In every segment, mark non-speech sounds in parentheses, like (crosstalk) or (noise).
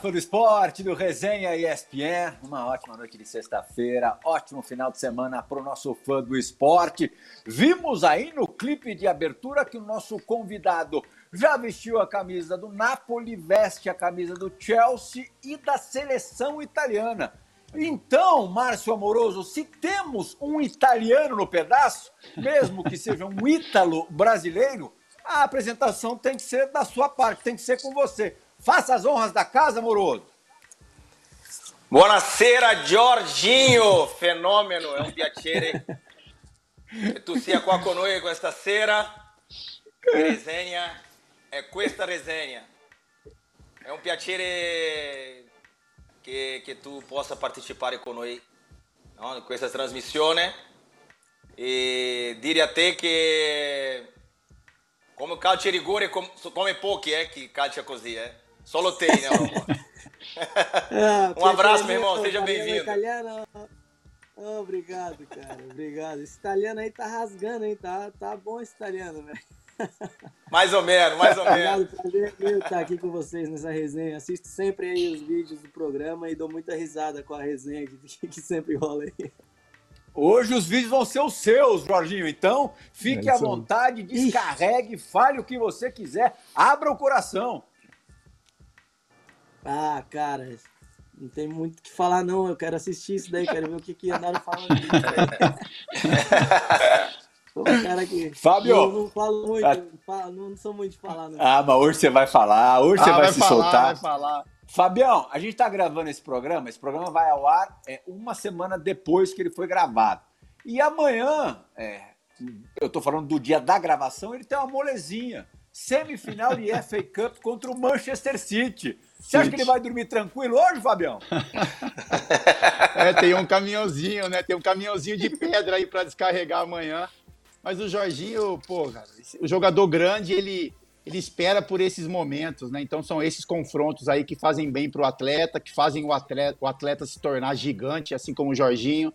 Fã do esporte, do Resenha ESPN. Uma ótima noite de sexta-feira, ótimo final de semana para o nosso fã do esporte. Vimos aí no clipe de abertura que o nosso convidado já vestiu a camisa do Napoli, veste a camisa do Chelsea e da seleção italiana. Então, Márcio Amoroso, se temos um italiano no pedaço, mesmo que seja um (laughs) ítalo brasileiro, a apresentação tem que ser da sua parte, tem que ser com você. Faça as honras da casa, Amoroso. Buonasera, Giorginho! Fenomeno, è un piacere tu sia qua con noi questa sera. Resenha, è questa resenha. È un piacere che, che tu possa partecipare con noi no, questa trasmissione e dire a te che come calcio di rigore come, come pochi eh, che calcia così, eh. Solo te in Europa. um abraço, meu irmão, seja bem-vindo. Oh, obrigado, cara. Obrigado. Esse italiano aí tá rasgando, hein? Tá, tá bom esse italiano, velho. (laughs) Mais ou menos, mais ou menos. Obrigado, prazer eu estar aqui com vocês nessa resenha. Assisto sempre aí os vídeos do programa e dou muita risada com a resenha que, que sempre rola aí. Hoje os vídeos vão ser os seus, Jorginho. Então, fique é à vontade, descarregue, fale o que você quiser, abra o coração. Ah, cara, não tem muito o que falar, não. Eu quero assistir isso daí, quero ver o que, que andaram falando. Um (laughs) cara que. Fábio! Não, não falo muito, ah, não, sou muito de falar, não. Ah, mas hoje você vai falar, hoje ah, você vai, vai se falar, soltar. Vai falar. Fabião, a gente está gravando esse programa, esse programa vai ao ar é, uma semana depois que ele foi gravado. E amanhã, é, eu estou falando do dia da gravação, ele tem uma molezinha. Semifinal de (laughs) FA Cup contra o Manchester City. Você acha que ele vai dormir tranquilo hoje, Fabião? (laughs) é, tem um caminhãozinho, né? Tem um caminhãozinho de pedra aí para descarregar amanhã. Mas o Jorginho, pô, cara, o jogador grande, ele, ele espera por esses momentos, né? Então são esses confrontos aí que fazem bem pro atleta, que fazem o atleta, o atleta se tornar gigante, assim como o Jorginho.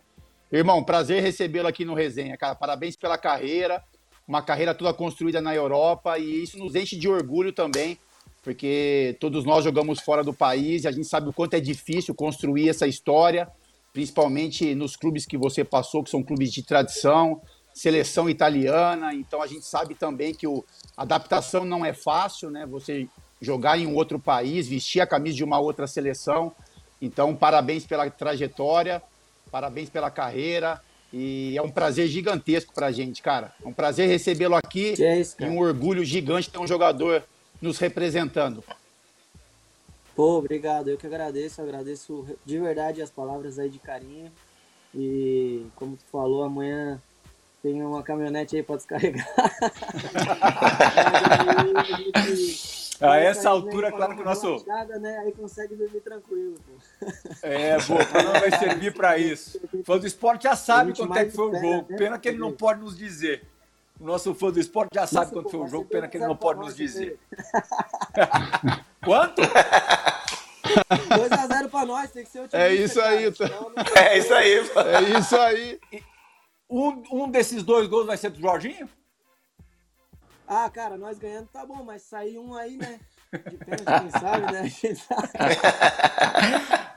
Irmão, prazer recebê-lo aqui no Resenha, cara. Parabéns pela carreira, uma carreira toda construída na Europa e isso nos enche de orgulho também porque todos nós jogamos fora do país e a gente sabe o quanto é difícil construir essa história, principalmente nos clubes que você passou, que são clubes de tradição, seleção italiana. Então a gente sabe também que o, a adaptação não é fácil, né? Você jogar em um outro país, vestir a camisa de uma outra seleção. Então, parabéns pela trajetória, parabéns pela carreira. E é um prazer gigantesco para a gente, cara. É um prazer recebê-lo aqui. É isso, e um orgulho gigante ter um jogador nos representando. Pô, obrigado. Eu que agradeço, agradeço de verdade as palavras aí de carinho. E como tu falou, amanhã tem uma caminhonete aí para descarregar. (laughs) a essa altura, claro que o nosso. né? Aí consegue dormir tranquilo. Pô. É, boa, o programa vai servir para isso. (laughs) Fã do esporte já sabe quanto é que foi o jogo. Né? Pena que ele não pode nos dizer. O nosso fã do esporte já sabe quanto foi o jogo, pena que ele não pode nos dizer. (laughs) (laughs) Quanto? 2x0 pra nós, tem que ser o time. (laughs) É isso aí, tá. É isso aí, pô. É isso aí. Um, um desses dois gols vai ser do Jorginho? Ah, cara, nós ganhando tá bom, mas sair um aí, né? De pênalti, quem sabe, né?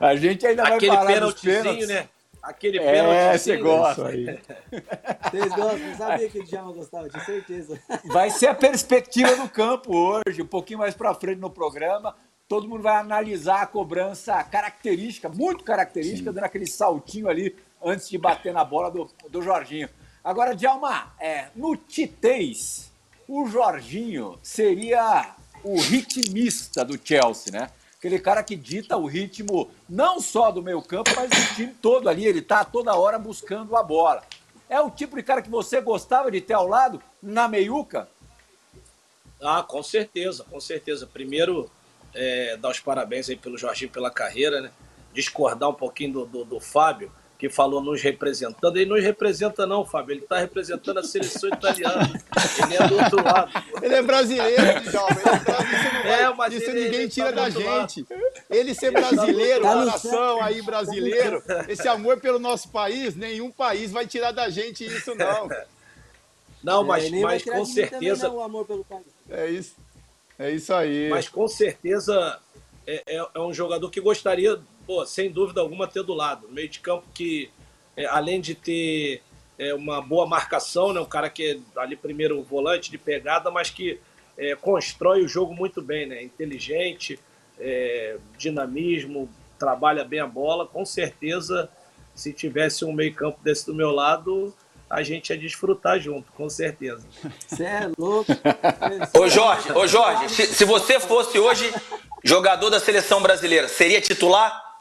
A gente ainda vai Aquele falar dos pênaltis. né? Aquele é, pênalti. É, você gosta. (laughs) Vocês gostam? Não sabia que ele já gostava, tinha certeza. (laughs) Vai ser a perspectiva do campo hoje, um pouquinho mais para frente no programa. Todo mundo vai analisar a cobrança característica, muito característica, Sim. dando aquele saltinho ali antes de bater na bola do, do Jorginho. Agora, Djalma, é, no Titês, o Jorginho seria o ritmista do Chelsea, né? Aquele cara que dita o ritmo não só do meio campo, mas do time todo ali. Ele está toda hora buscando a bola. É o tipo de cara que você gostava de ter ao lado na meiuca? Ah, com certeza, com certeza. Primeiro, é, dar os parabéns aí pelo Jorginho pela carreira, né? Discordar um pouquinho do, do, do Fábio que falou nos representando. Ele não representa, não, Fábio. Ele está representando a seleção italiana. Ele é do outro lado. Ele é brasileiro, jovem. Ele é, é mas isso ele, ninguém ele tira tá da gente. Lado. (laughs) Ele ser brasileiro, tá nação aí brasileiro, esse amor pelo nosso país, nenhum país vai tirar da gente isso, não. Não, mas, é, mas com certeza. Também, né, o amor pelo país. É isso. É isso aí. Mas com certeza é, é, é um jogador que gostaria, pô, sem dúvida alguma, ter do lado. Meio de campo que, é, além de ter é, uma boa marcação, né, um cara que é ali primeiro volante de pegada, mas que é, constrói o jogo muito bem, né? Inteligente, é, dinamismo, trabalha bem a bola. Com certeza, se tivesse um meio campo desse do meu lado, a gente ia desfrutar junto, com certeza. (laughs) Você é louco. ô Jorge, ô Jorge, se, se você fosse hoje jogador da seleção brasileira, seria titular?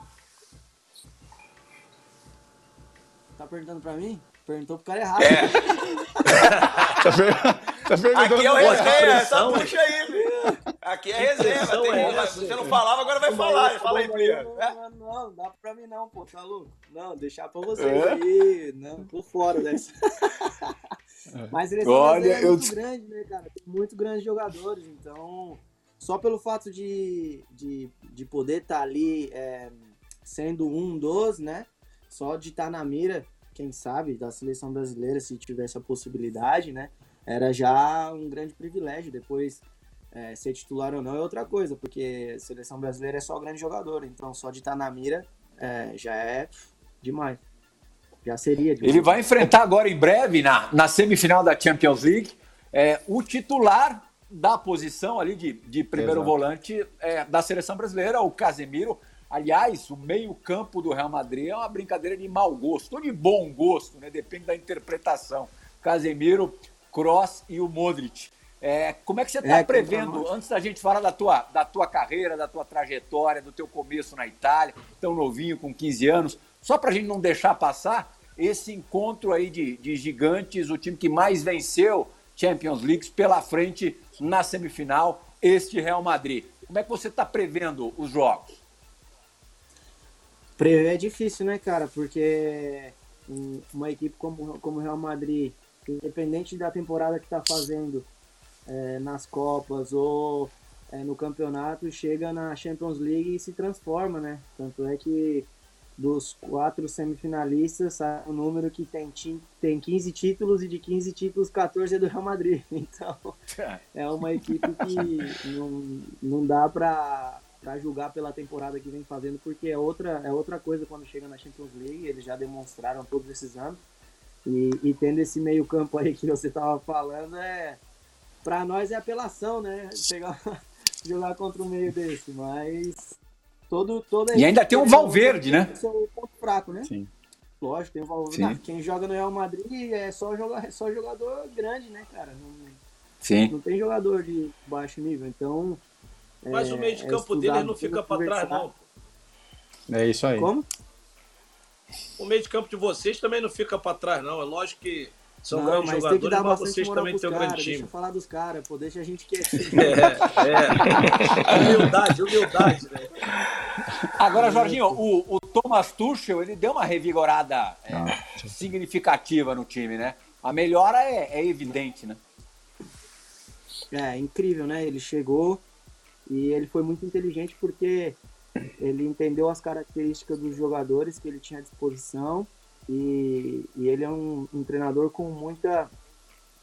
Tá perguntando pra mim? Perguntou pro cara errado. É. (laughs) tá, perguntando Aqui é o resenha, essa puxa aí. Aqui é resenha. É você não falava, agora vai falar. Fala aí, primeiro. Não, não, não, dá pra mim não, pô, tá louco? Não, deixar pra vocês é? aí. Não, por fora dessa. (laughs) Mas ele Olha, é muito eu... grande, né, cara? Tem muito grandes jogadores, então só pelo fato de, de, de poder estar tá ali é, sendo um dos, né? Só de estar tá na mira quem sabe, da seleção brasileira, se tivesse a possibilidade, né? Era já um grande privilégio. Depois, é, ser titular ou não é outra coisa, porque a seleção brasileira é só grande jogador. Então, só de estar na mira é, já é demais. Já seria demais. Ele vai enfrentar agora em breve, na, na semifinal da Champions League, é, o titular da posição ali de, de primeiro Exato. volante é, da seleção brasileira, o Casemiro. Aliás, o meio-campo do Real Madrid é uma brincadeira de mau gosto, ou de bom gosto, né? Depende da interpretação. Casemiro, Cross e o Modric. É, como é que você está é, prevendo, antes da gente falar da tua, da tua carreira, da tua trajetória, do teu começo na Itália, tão novinho, com 15 anos, só para a gente não deixar passar esse encontro aí de, de gigantes, o time que mais venceu Champions League pela frente na semifinal, este Real Madrid. Como é que você está prevendo os jogos? Prever é difícil, né, cara? Porque uma equipe como, como o Real Madrid, independente da temporada que está fazendo é, nas Copas ou é, no campeonato, chega na Champions League e se transforma, né? Tanto é que dos quatro semifinalistas, sai um número que tem, tem 15 títulos e de 15 títulos, 14 é do Real Madrid. (laughs) Então, é uma equipe que (laughs) não, não dá para para julgar pela temporada que vem fazendo, porque é outra, é outra coisa quando chega na Champions League, eles já demonstraram todos esses anos. E, e tendo esse meio-campo aí que você tava falando, é para nós é apelação, né? Chegar, (laughs) jogar contra um meio desse, mas todo todo E ainda tem um Valverde, né? Seu ponto fraco, né? Sim. Lógico, tem o Valverde. Não, quem joga no Real Madrid é só jogar é só jogador grande, né, cara? Não, Sim. Não tem jogador de baixo nível, então mas é, o meio de campo é dele não fica para trás, não. É isso aí. Como? O meio de campo de vocês também não fica para trás, não. É lógico que são não, grandes jogadores, mas vocês também têm um grande time. Deixa eu falar dos caras, pô, deixa a gente quietinho. (laughs) É, é. Humildade, humildade, né? Agora, Jorginho, o, o Thomas Tuchel, ele deu uma revigorada é, ah, significativa no time, né? A melhora é, é evidente, né? É, incrível, né? Ele chegou, e ele foi muito inteligente porque ele entendeu as características dos jogadores que ele tinha à disposição e, e ele é um, um, treinador com muita,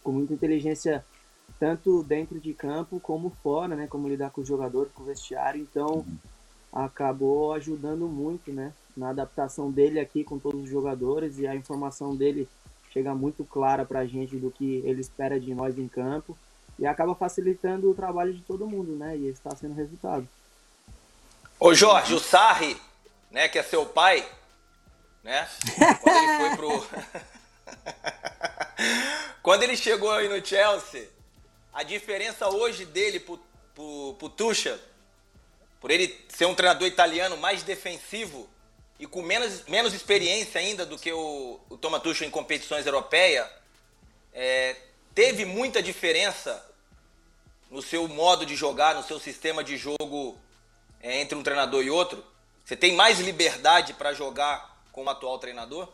com muita inteligência tanto dentro de campo como fora, né? Como lidar com os jogadores, com o vestiário. Então acabou ajudando muito, né? Na adaptação dele aqui com todos os jogadores e a informação dele chega muito clara para a gente do que ele espera de nós em campo e acaba facilitando o trabalho de todo mundo, né? E está sendo resultado. Ô Jorge, o Sarri, né, que é seu pai, né? Quando ele foi pro. (laughs) Quando ele chegou aí no Chelsea, a diferença hoje dele pro, pro, pro Tuchel, por ele ser um treinador italiano mais defensivo e com menos, menos experiência ainda do que o, o Thomas Tuchel em competições europeias, é, teve muita diferença no seu modo de jogar, no seu sistema de jogo é, entre um treinador e outro? Você tem mais liberdade para jogar com o atual treinador?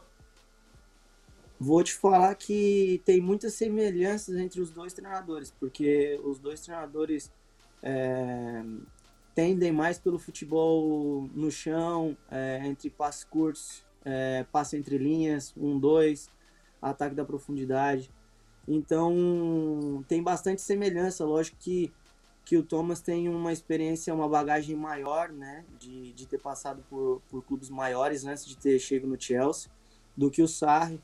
Vou te falar que tem muitas semelhanças entre os dois treinadores, porque os dois treinadores é, tendem mais pelo futebol no chão, é, entre passos curtos, é, passe entre linhas, um, dois, ataque da profundidade. Então, tem bastante semelhança. Lógico que, que o Thomas tem uma experiência, uma bagagem maior, né, de, de ter passado por, por clubes maiores antes de ter chego no Chelsea, do que o Sarri.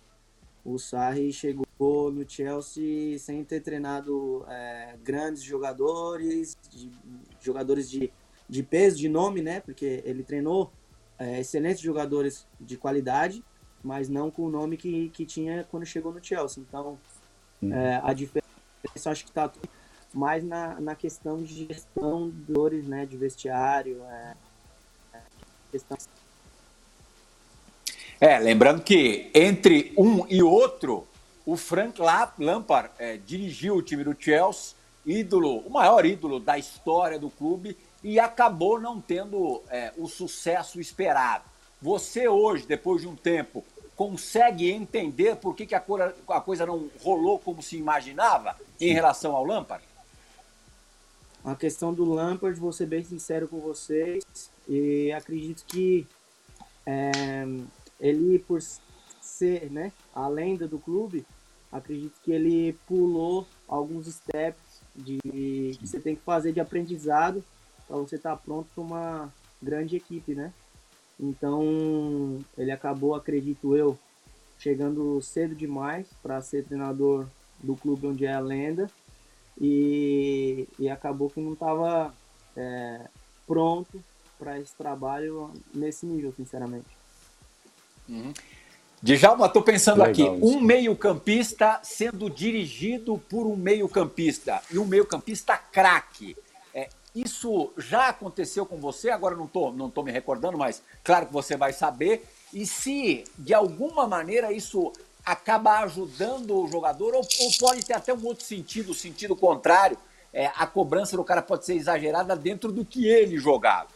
O Sarri chegou no Chelsea sem ter treinado é, grandes jogadores, de, jogadores de, de peso, de nome, né, porque ele treinou é, excelentes jogadores de qualidade, mas não com o nome que, que tinha quando chegou no Chelsea. Então, é, a diferença acho que está mais na, na questão de gestão de dores, né, de vestiário, é, é, questão... é, lembrando que entre um e outro, o Frank Lampard é, dirigiu o time do Chelsea, ídolo, o maior ídolo da história do clube, e acabou não tendo é, o sucesso esperado. Você hoje, depois de um tempo, consegue entender por que, que a, coisa, a coisa não rolou como se imaginava em relação ao Lampard? A questão do Lampard, vou ser bem sincero com vocês, e acredito que é, ele, por ser né, a lenda do clube, acredito que ele pulou alguns steps de, que você tem que fazer de aprendizado para você estar tá pronto para uma grande equipe, né? Então, ele acabou, acredito eu, chegando cedo demais para ser treinador do clube onde é a lenda e, e acabou que não estava é, pronto para esse trabalho nesse nível, sinceramente. Uhum. Djalma, estou pensando Legal, aqui, um meio-campista sendo dirigido por um meio-campista e um meio-campista craque. Isso já aconteceu com você? Agora não estou não tô me recordando, mas claro que você vai saber. E se, de alguma maneira, isso acaba ajudando o jogador, ou, ou pode ter até um outro sentido, sentido contrário, é, a cobrança do cara pode ser exagerada dentro do que ele jogava.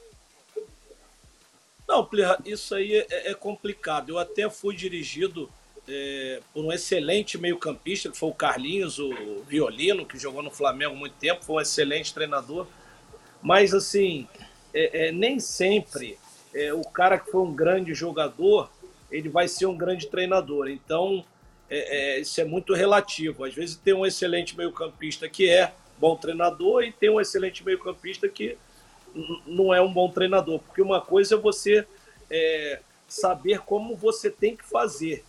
Não, isso aí é, é, complicado. Eu até fui dirigido é, por um excelente meio-campista, que foi o Carlinhos, o Violino, que jogou no Flamengo há muito tempo, foi um excelente treinador. Mas, assim, é, é, nem sempre é, o cara que foi um grande jogador, ele vai ser um grande treinador. Então, é, é, isso é muito relativo. Às vezes tem um excelente meio-campista que é bom treinador e tem um excelente meio-campista que não é um bom treinador. Porque uma coisa é você é, saber como você tem que fazer.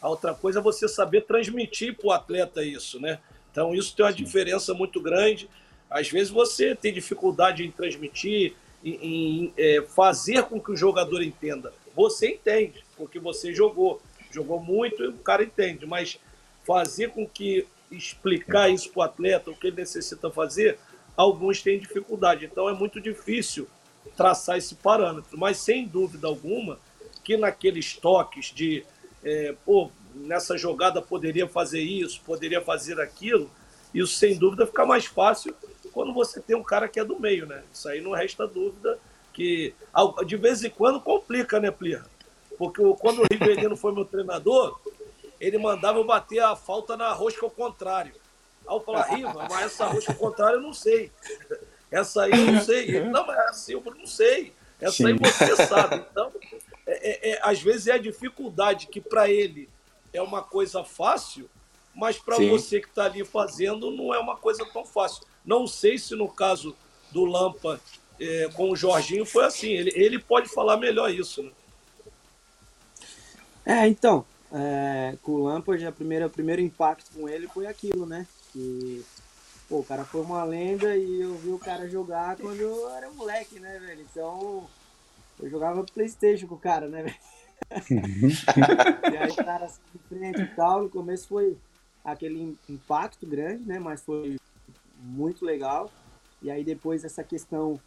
A outra coisa é você saber transmitir para o atleta isso, né? Então, isso tem uma diferença muito grande. Às vezes você tem dificuldade em transmitir, em, em é, fazer com que o jogador entenda. Você entende, porque você jogou. Jogou muito e o cara entende, mas fazer com que explicar isso para o atleta, o que ele necessita fazer, alguns têm dificuldade. Então é muito difícil traçar esse parâmetro. Mas sem dúvida alguma que naqueles toques de é, pô, nessa jogada poderia fazer isso, poderia fazer aquilo, isso sem dúvida fica mais fácil quando você tem um cara que é do meio, né? Isso aí não resta dúvida que de vez em quando complica, né, Plirra? Porque quando o Rivelino foi meu treinador, ele mandava eu bater a falta na rosca ao contrário. Aí eu falava, Riva, mas essa rosca ao contrário eu não sei. Essa aí eu não sei. Ele, não, mas é assim eu não sei. Essa Sim. aí você sabe. Então, é, é, é, às vezes é a dificuldade que para ele é uma coisa fácil, mas para você que está ali fazendo não é uma coisa tão fácil. Não sei se no caso do Lampa é, com o Jorginho foi assim. Ele, ele pode falar melhor isso, né? É, então, é, com o Lampard, a primeira, o primeiro impacto com ele foi aquilo, né? Que pô, o cara foi uma lenda e eu vi o cara jogar quando eu era moleque, né, velho? Então, eu jogava Playstation com o cara, né, velho? (laughs) e aí o cara assim, de frente e tal, no começo foi aquele impacto grande, né? Mas foi muito legal. E aí depois essa questão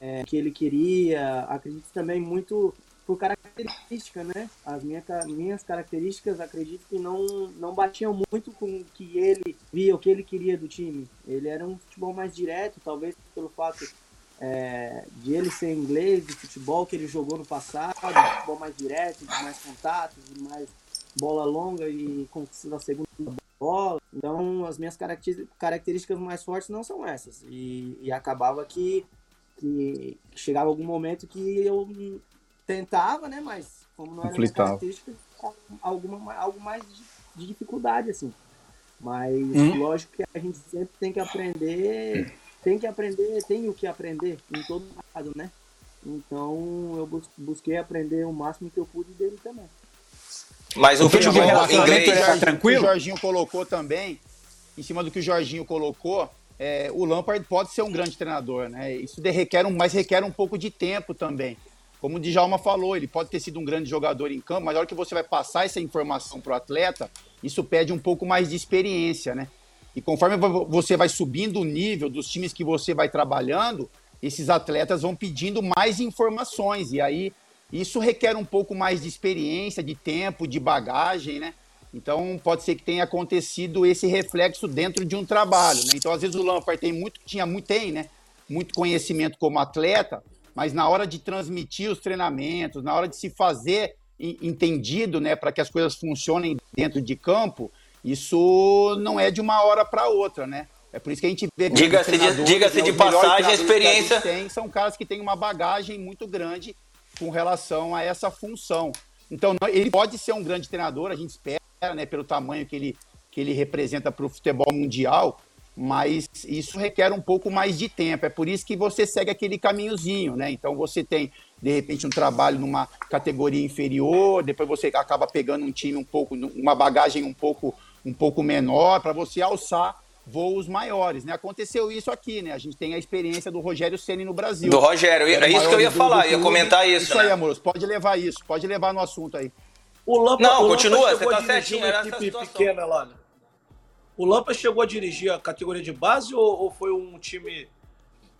é, que ele queria, acredito também muito por característica, né? As minha, minhas características, acredito que não, não batiam muito com o que ele via, o que ele queria do time. Ele era um futebol mais direto, talvez pelo fato é, de ele ser inglês, de futebol que ele jogou no passado, futebol mais direto, de mais contatos, de mais bola longa e conquista da segunda bola. Então, as minhas características mais fortes não são essas. E, e acabava que, que chegava algum momento que eu tentava, né? Mas como não era minha característica, alguma, algo mais de, de dificuldade, assim. Mas hum. lógico que a gente sempre tem que aprender tem que aprender, tem o que aprender em todo lado, né? Então eu bus busquei aprender o máximo que eu pude dele também. Mas o futebol inglês tá tranquilo? O Jorginho colocou também, em cima do que o Jorginho colocou, é, o Lampard pode ser um grande treinador, né? Isso requer um, mas requer um pouco de tempo também. Como o Djalma falou, ele pode ter sido um grande jogador em campo, mas na hora que você vai passar essa informação para o atleta, isso pede um pouco mais de experiência, né? E conforme você vai subindo o nível dos times que você vai trabalhando, esses atletas vão pedindo mais informações. E aí isso requer um pouco mais de experiência, de tempo, de bagagem, né? Então pode ser que tenha acontecido esse reflexo dentro de um trabalho, né? Então às vezes o Lampard tem muito, tinha muito, tem, né? Muito conhecimento como atleta, mas na hora de transmitir os treinamentos, na hora de se fazer entendido, né, para que as coisas funcionem dentro de campo, isso não é de uma hora para outra, né? É por isso que a gente vê que diga-se de, diga de passagem a experiência tem, são caras que têm uma bagagem muito grande com relação a essa função. Então ele pode ser um grande treinador, a gente espera, né, pelo tamanho que ele que ele representa para o futebol mundial, mas isso requer um pouco mais de tempo. É por isso que você segue aquele caminhozinho, né? Então você tem, de repente, um trabalho numa categoria inferior, depois você acaba pegando um time um pouco, uma bagagem um pouco, um pouco menor, para você alçar voos maiores, né? Aconteceu isso aqui, né? A gente tem a experiência do Rogério Ceni no Brasil. Do Rogério, é isso que eu ia falar, ia comentar isso. Isso né? aí, amoroso, pode levar isso, pode levar no assunto aí. O Lampa, não, o continua, Lampa você tá certinho, era essa situação. pequena lá, né? O Lampa chegou a dirigir a categoria de base ou, ou foi um time.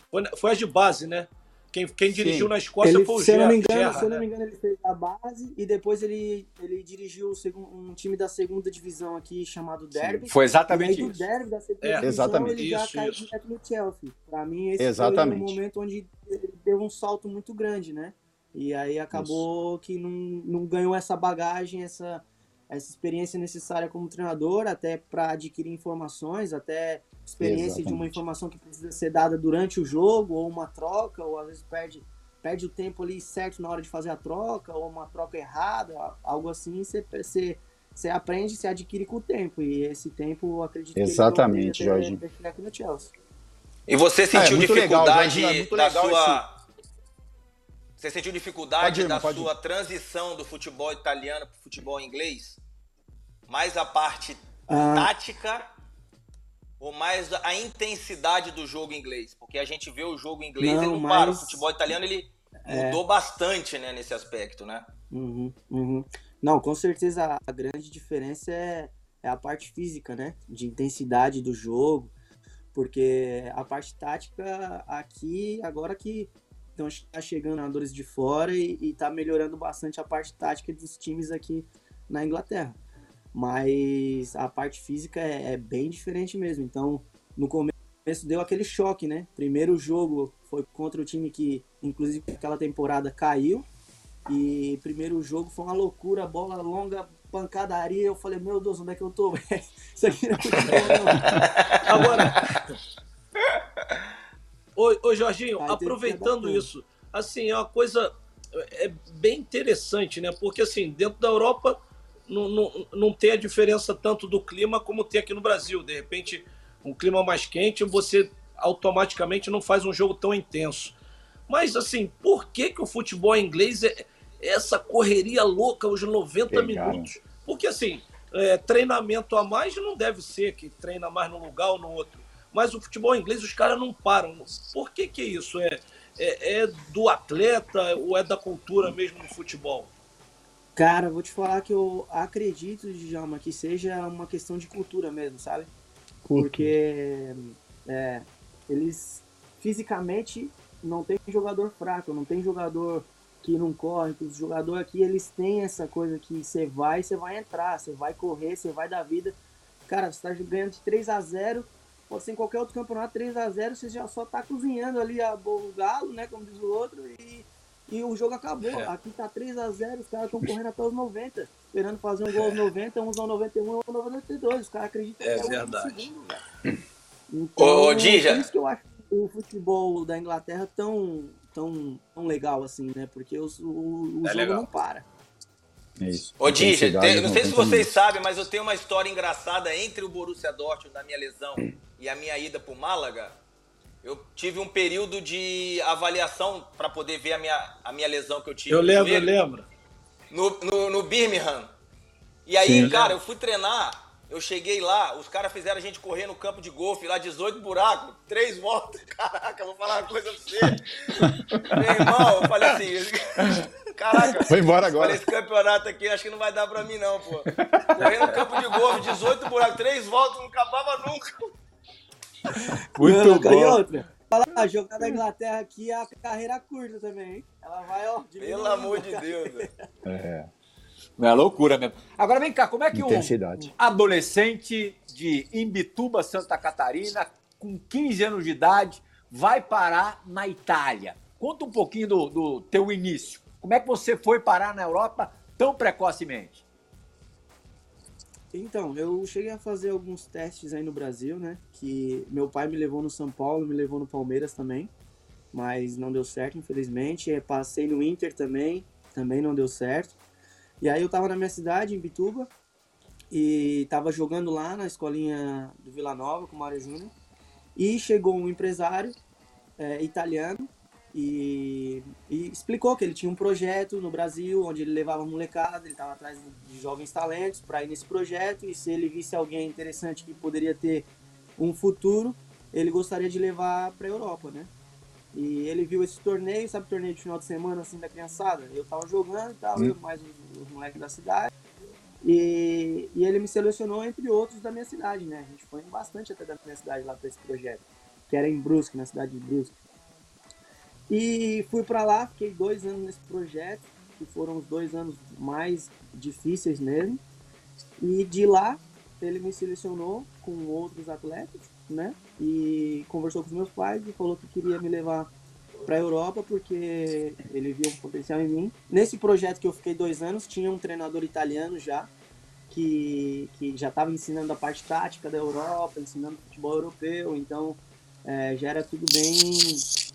Foi, foi as de base, né? Quem, quem dirigiu na Escócia ele, foi o se Gerra, não me engano, Gerra, Se eu né? não me engano, ele fez a base e depois ele, ele dirigiu um time da segunda divisão aqui chamado Derby. Sim, foi exatamente aí, isso. Derby da segunda é, divisão, exatamente. ele já isso, caiu isso. direto no Chelsea. Pra mim, esse exatamente. foi um momento onde ele deu um salto muito grande, né? E aí acabou isso. que não, não ganhou essa bagagem, essa essa experiência necessária como treinador, até para adquirir informações, até experiência Exatamente. de uma informação que precisa ser dada durante o jogo, ou uma troca, ou às vezes perde, perde o tempo ali certo na hora de fazer a troca, ou uma troca errada, algo assim, você, você, você aprende, você adquire com o tempo. E esse tempo, eu acredito Exatamente, que ele Jorginho. aqui no Chelsea. E você sentiu é, dificuldade legal, é da sua. Esse... Você sentiu dificuldade ir, da sua ir. transição do futebol italiano para o futebol inglês? Mais a parte ah. tática ou mais a intensidade do jogo inglês? Porque a gente vê o jogo inglês não, ele não mas... para. O futebol italiano ele é... mudou bastante né, nesse aspecto, né? Uhum, uhum. Não, com certeza a grande diferença é, é a parte física, né? De intensidade do jogo. Porque a parte tática aqui, agora que estão tá chegando nadadores de fora e, está melhorando bastante a parte tática dos times aqui na Inglaterra. Mas a parte física é, é, bem diferente mesmo. Então, no começo deu aquele choque, né? Primeiro jogo foi contra o time que, inclusive, aquela temporada caiu. E primeiro jogo foi uma loucura, bola longa, pancadaria. Eu falei, meu Deus, onde é que eu tô? (laughs) Isso aqui não é futebol, não. (laughs) Agora, Ô, ô Jorginho, Aí aproveitando isso, assim, é uma coisa é bem interessante, né? Porque assim, dentro da Europa não, não, não tem a diferença tanto do clima como tem aqui no Brasil. De repente, um clima mais quente, você automaticamente não faz um jogo tão intenso. Mas assim, por que, que o futebol inglês é essa correria louca os 90 Pegaram. minutos? Porque assim, é, treinamento a mais não deve ser que treina mais num lugar ou no outro mas o futebol inglês os caras não param. Por que, que é isso? É, é, é, do atleta ou é da cultura mesmo do futebol? Cara, vou te falar que eu acredito, Djalma, que seja uma questão de cultura mesmo, sabe? Porque é, eles fisicamente não tem jogador fraco, não tem jogador que não corre, os jogadores aqui eles têm essa coisa que você vai, você vai entrar, você vai correr, você vai dar vida. Cara, você tá ganhando de 3 a 0 pode ser em qualquer outro campeonato 3 a 0 você já só tá cozinhando ali a, o galo, né? Como diz o outro, e, e o jogo acabou. É. Aqui tá 3 a 0 os caras estão correndo até os 90, esperando fazer um gol aos 90, uns aos 91 ou 92. Os caras acreditam é que é verdade. Segundo, então, Ô, Dija. Por isso que eu acho o futebol da Inglaterra tão, tão, tão legal assim, né? Porque os, o, o é jogo legal. não para. É isso. Ô, Dija, não sei se vocês sabem, mas eu tenho uma história engraçada entre o Borussia Dortmund, da minha lesão, e a minha ida pro Málaga. eu tive um período de avaliação para poder ver a minha, a minha lesão que eu tive. Eu lembro, eu lembro. No, no, no Birmingham. E aí, Sim. cara, eu fui treinar, eu cheguei lá, os caras fizeram a gente correr no campo de golfe, lá 18 buracos, três voltas. (laughs) Caraca, eu vou falar uma coisa pra você. (laughs) Meu irmão, eu falei assim, caraca. Foi embora agora. Esse campeonato aqui acho que não vai dar pra mim, não, pô. Correndo no campo de golfe, 18 buracos, três voltas, não acabava nunca. Muito Não, E bom. outra. Fala, ah, jogar na Inglaterra aqui é a carreira curta também, hein? Ela vai, ó. Pelo amor de Deus, velho. É, É loucura mesmo. Agora vem cá, como é que um intensidade. adolescente de Imbituba, Santa Catarina, com 15 anos de idade, vai parar na Itália? Conta um pouquinho do, do teu início. Como é que você foi parar na Europa tão precocemente? Então, eu cheguei a fazer alguns testes aí no Brasil, né? Que meu pai me levou no São Paulo, me levou no Palmeiras também, mas não deu certo, infelizmente. Eh, Passei no Inter também, também não deu certo. E aí eu tava na minha cidade, em Bituba, e tava jogando lá na escolinha do Vila Nova com o Mário Júnior. E chegou um empresário eh, italiano e, e explicou que ele tinha um projeto no Brasil onde ele levava molecada, ele estava atrás de jovens talentos para ir nesse projeto e se ele visse alguém interessante que poderia ter um futuro, ele gostaria de levar para a Europa, né? E ele viu esse torneio, sabe, torneio de final de semana assim da criançada. Eu tava jogando e tal, eu mais os, os moleques da cidade. E, e ele me selecionou entre outros da minha cidade, né? A gente foi bastante até da minha cidade lá para esse projeto, que era em Brusque, na cidade de Brusque. E fui para lá, fiquei dois anos nesse projeto, que foram os dois anos mais difíceis mesmo. E de lá ele me selecionou com outros atletas, né? E conversou com os meus pais e falou que queria me levar para a Europa porque ele viu um potencial em mim. Nesse projeto que eu fiquei dois anos, tinha um treinador italiano já que, que já estava ensinando a parte tática da Europa, ensinando futebol europeu, então é, já era tudo bem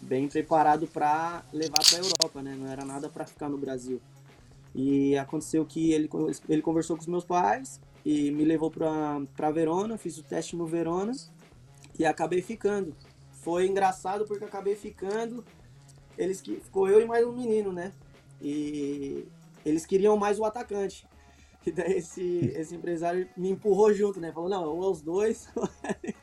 bem preparado para levar para a Europa, né? Não era nada para ficar no Brasil. E aconteceu que ele, ele conversou com os meus pais e me levou para Verona, fiz o teste no Verona e acabei ficando. Foi engraçado porque acabei ficando. Eles que ficou eu e mais um menino, né? E eles queriam mais o atacante. (laughs) E daí esse, esse empresário me empurrou junto, né? Falou, não, ou os dois. (laughs)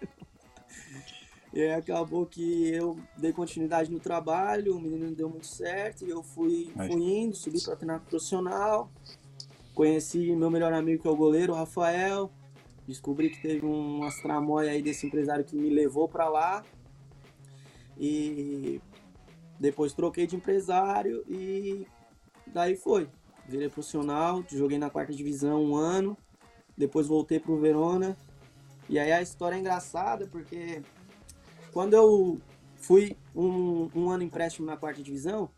e acabou que eu dei continuidade no trabalho, o menino não deu muito certo, e eu fui, Mas- fui indo, subi para treinar profissional. Conheci meu melhor amigo, que é o goleiro, o Rafael. Descobri que teve umas tramóias aí desse empresário que me levou para lá. E depois troquei de empresário e daí foi. Virei profissional, joguei na quarta divisão um ano, depois voltei pro Verona. E aí a história é engraçada porque quando eu fui um, um ano empréstimo na quarta divisão,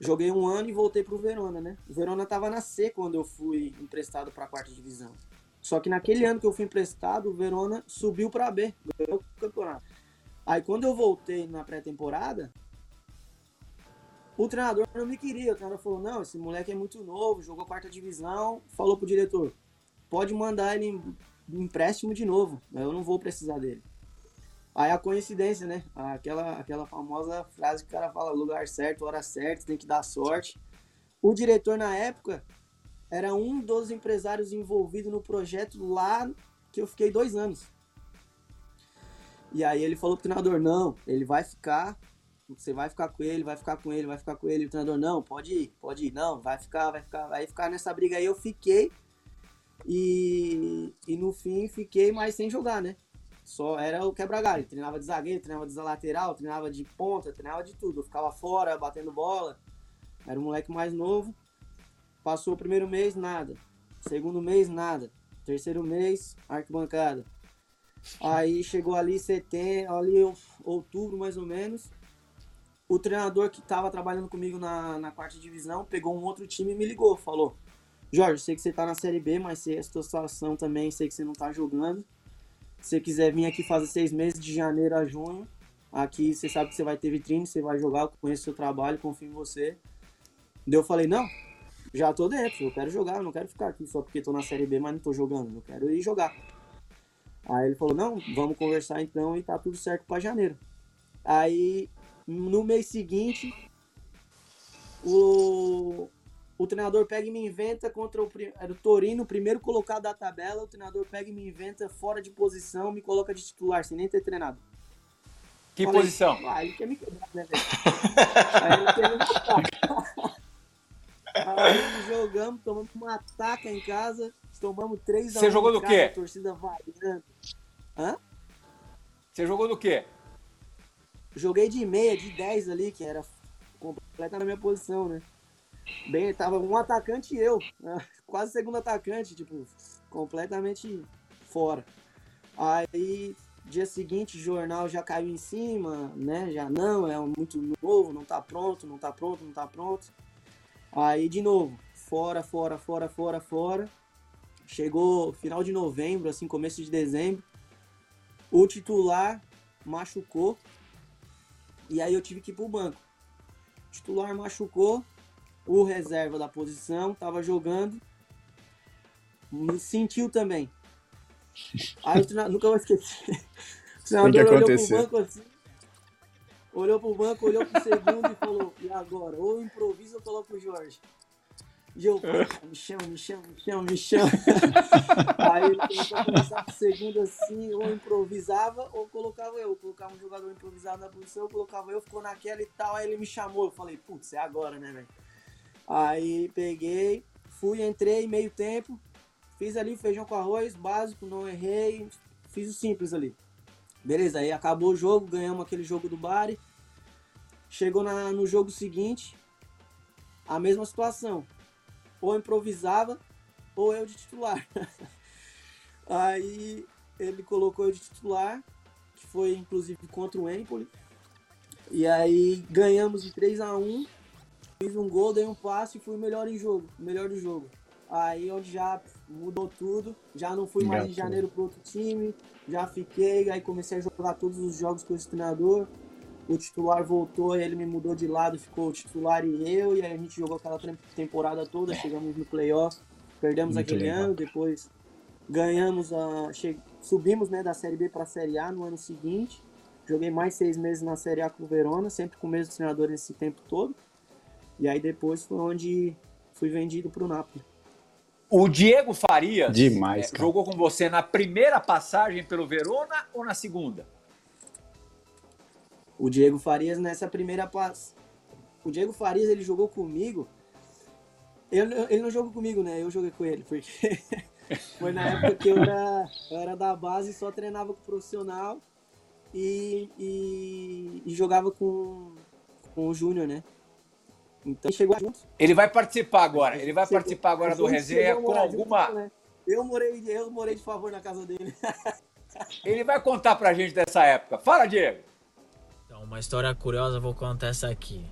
joguei um ano e voltei pro Verona, né? O Verona tava na C quando eu fui emprestado pra quarta divisão. Só que naquele ano que eu fui emprestado, o Verona subiu pra B, ganhou o campeonato. Aí quando eu voltei na pré-temporada, o treinador não me queria. O treinador falou: não, esse moleque é muito novo, jogou quarta divisão. Falou pro diretor: pode mandar ele em em empréstimo de novo, eu não vou precisar dele. Aí a coincidência, né? Aquela, aquela famosa frase que o cara fala: lugar certo, hora certa, tem que dar sorte. O diretor na época era um dos empresários envolvidos no projeto lá que eu fiquei dois anos. E aí ele falou pro treinador, não, ele vai ficar, você vai ficar com ele, vai ficar com ele, vai ficar com ele. O treinador, não, pode ir, pode ir, não, vai ficar, vai ficar, vai ficar nessa briga aí. Eu fiquei e, e no fim fiquei, mas sem jogar, né? Só era o quebra-galho. Treinava de zagueiro, treinava de lateral, treinava de ponta, treinava de tudo. Eu ficava fora, batendo bola. Era um moleque mais novo. Passou o primeiro mês, nada. Segundo mês, nada. Terceiro mês, arquibancada. Aí chegou ali setembro, ali ou- outubro mais ou menos. O treinador que estava trabalhando comigo na, na quarta divisão pegou um outro time e me ligou. Falou: Jorge, sei que você tá na Série B, mas sei a sua situação também, sei que você não tá jogando. Se você quiser vir aqui fazer seis meses de janeiro a junho, aqui você sabe que você vai ter vitrine, você vai jogar, eu conheço o seu trabalho, confio em você. Daí eu falei: Não, já tô dentro, eu quero jogar, eu não quero ficar aqui só porque tô na Série B, mas não tô jogando, eu quero ir jogar. Aí ele falou, não, vamos conversar então e tá tudo certo pra janeiro. Aí, no mês seguinte, o, o treinador pega e me inventa contra o, era o Torino, o primeiro colocado da tabela. O treinador pega e me inventa fora de posição, me coloca de titular, sem nem ter treinado. Que Falei, posição? Ah, ele quer me quebrar, né, velho? (laughs) Aí ele quer me. Aí jogamos, tomamos uma ataca em casa, tomamos 3 a Você jogou do quê? torcida variando. Hã? Você jogou do quê? Joguei de meia, de 10 ali, que era completa na minha posição, né? Bem, tava um atacante e eu, né? (laughs) quase segundo atacante, tipo, completamente fora. Aí, dia seguinte, jornal já caiu em cima, né? Já não, é muito novo, não tá pronto, não tá pronto, não tá pronto. Aí, de novo, fora, fora, fora, fora, fora. Chegou final de novembro, assim, começo de dezembro. O titular machucou. E aí eu tive que ir pro banco. O titular machucou. O reserva da posição tava jogando. Me sentiu também. (laughs) Aí o treinador, nunca vou esquecer. (laughs) O treinador olhou pro banco assim. Olhou pro banco, olhou pro segundo e falou: E agora? Ou improvisa ou coloca o Jorge. E eu, (laughs) me chama, me chama, me chama, me chama. Aí ele começou a começar pro segundo assim, ou improvisava, ou colocava eu. Colocava um jogador improvisado na posição, colocava eu, ficou naquela e tal. Aí ele me chamou. Eu falei, putz, é agora, né, velho? Aí peguei, fui, entrei, meio tempo, fiz ali feijão com arroz, básico, não errei, fiz o simples ali. Beleza, aí acabou o jogo, ganhamos aquele jogo do Bari. Chegou na, no jogo seguinte, a mesma situação ou improvisava, ou eu de titular. (laughs) Aí ele colocou eu de titular, que foi inclusive contra o Empoli. E aí ganhamos de 3 a 1 Fiz um gol, dei um passe e fui o melhor em jogo, o melhor do jogo. Aí onde já mudou tudo, já não fui mais em janeiro pro outro time, já fiquei, aí comecei a jogar todos os jogos com esse treinador o titular voltou ele me mudou de lado, ficou o titular e eu, e aí a gente jogou aquela temporada toda, chegamos no playoff, perdemos Muito aquele legal. ano, depois ganhamos a. Subimos né, da Série B para a Série A no ano seguinte. Joguei mais seis meses na Série A com o Verona, sempre com o mesmo treinador esse tempo todo. E aí depois foi onde fui vendido para o Napoli. O Diego Farias Demais, é, jogou com você na primeira passagem pelo Verona ou na segunda? O Diego Farias nessa primeira passe. O Diego Farias ele jogou comigo. Eu, ele não jogou comigo, né? Eu joguei com ele, porque (laughs) foi na época que eu era, eu era da base e só treinava com profissional e, e, e jogava com, com o Júnior, né? Então chegou junto. Ele vai participar agora. Ele vai chegou, participar agora do resenha com alguma. Junto, né? Eu morei, eu morei de favor na casa dele. (laughs) ele vai contar pra gente dessa época. Fala, Diego. Então, uma história curiosa, vou contar essa aqui.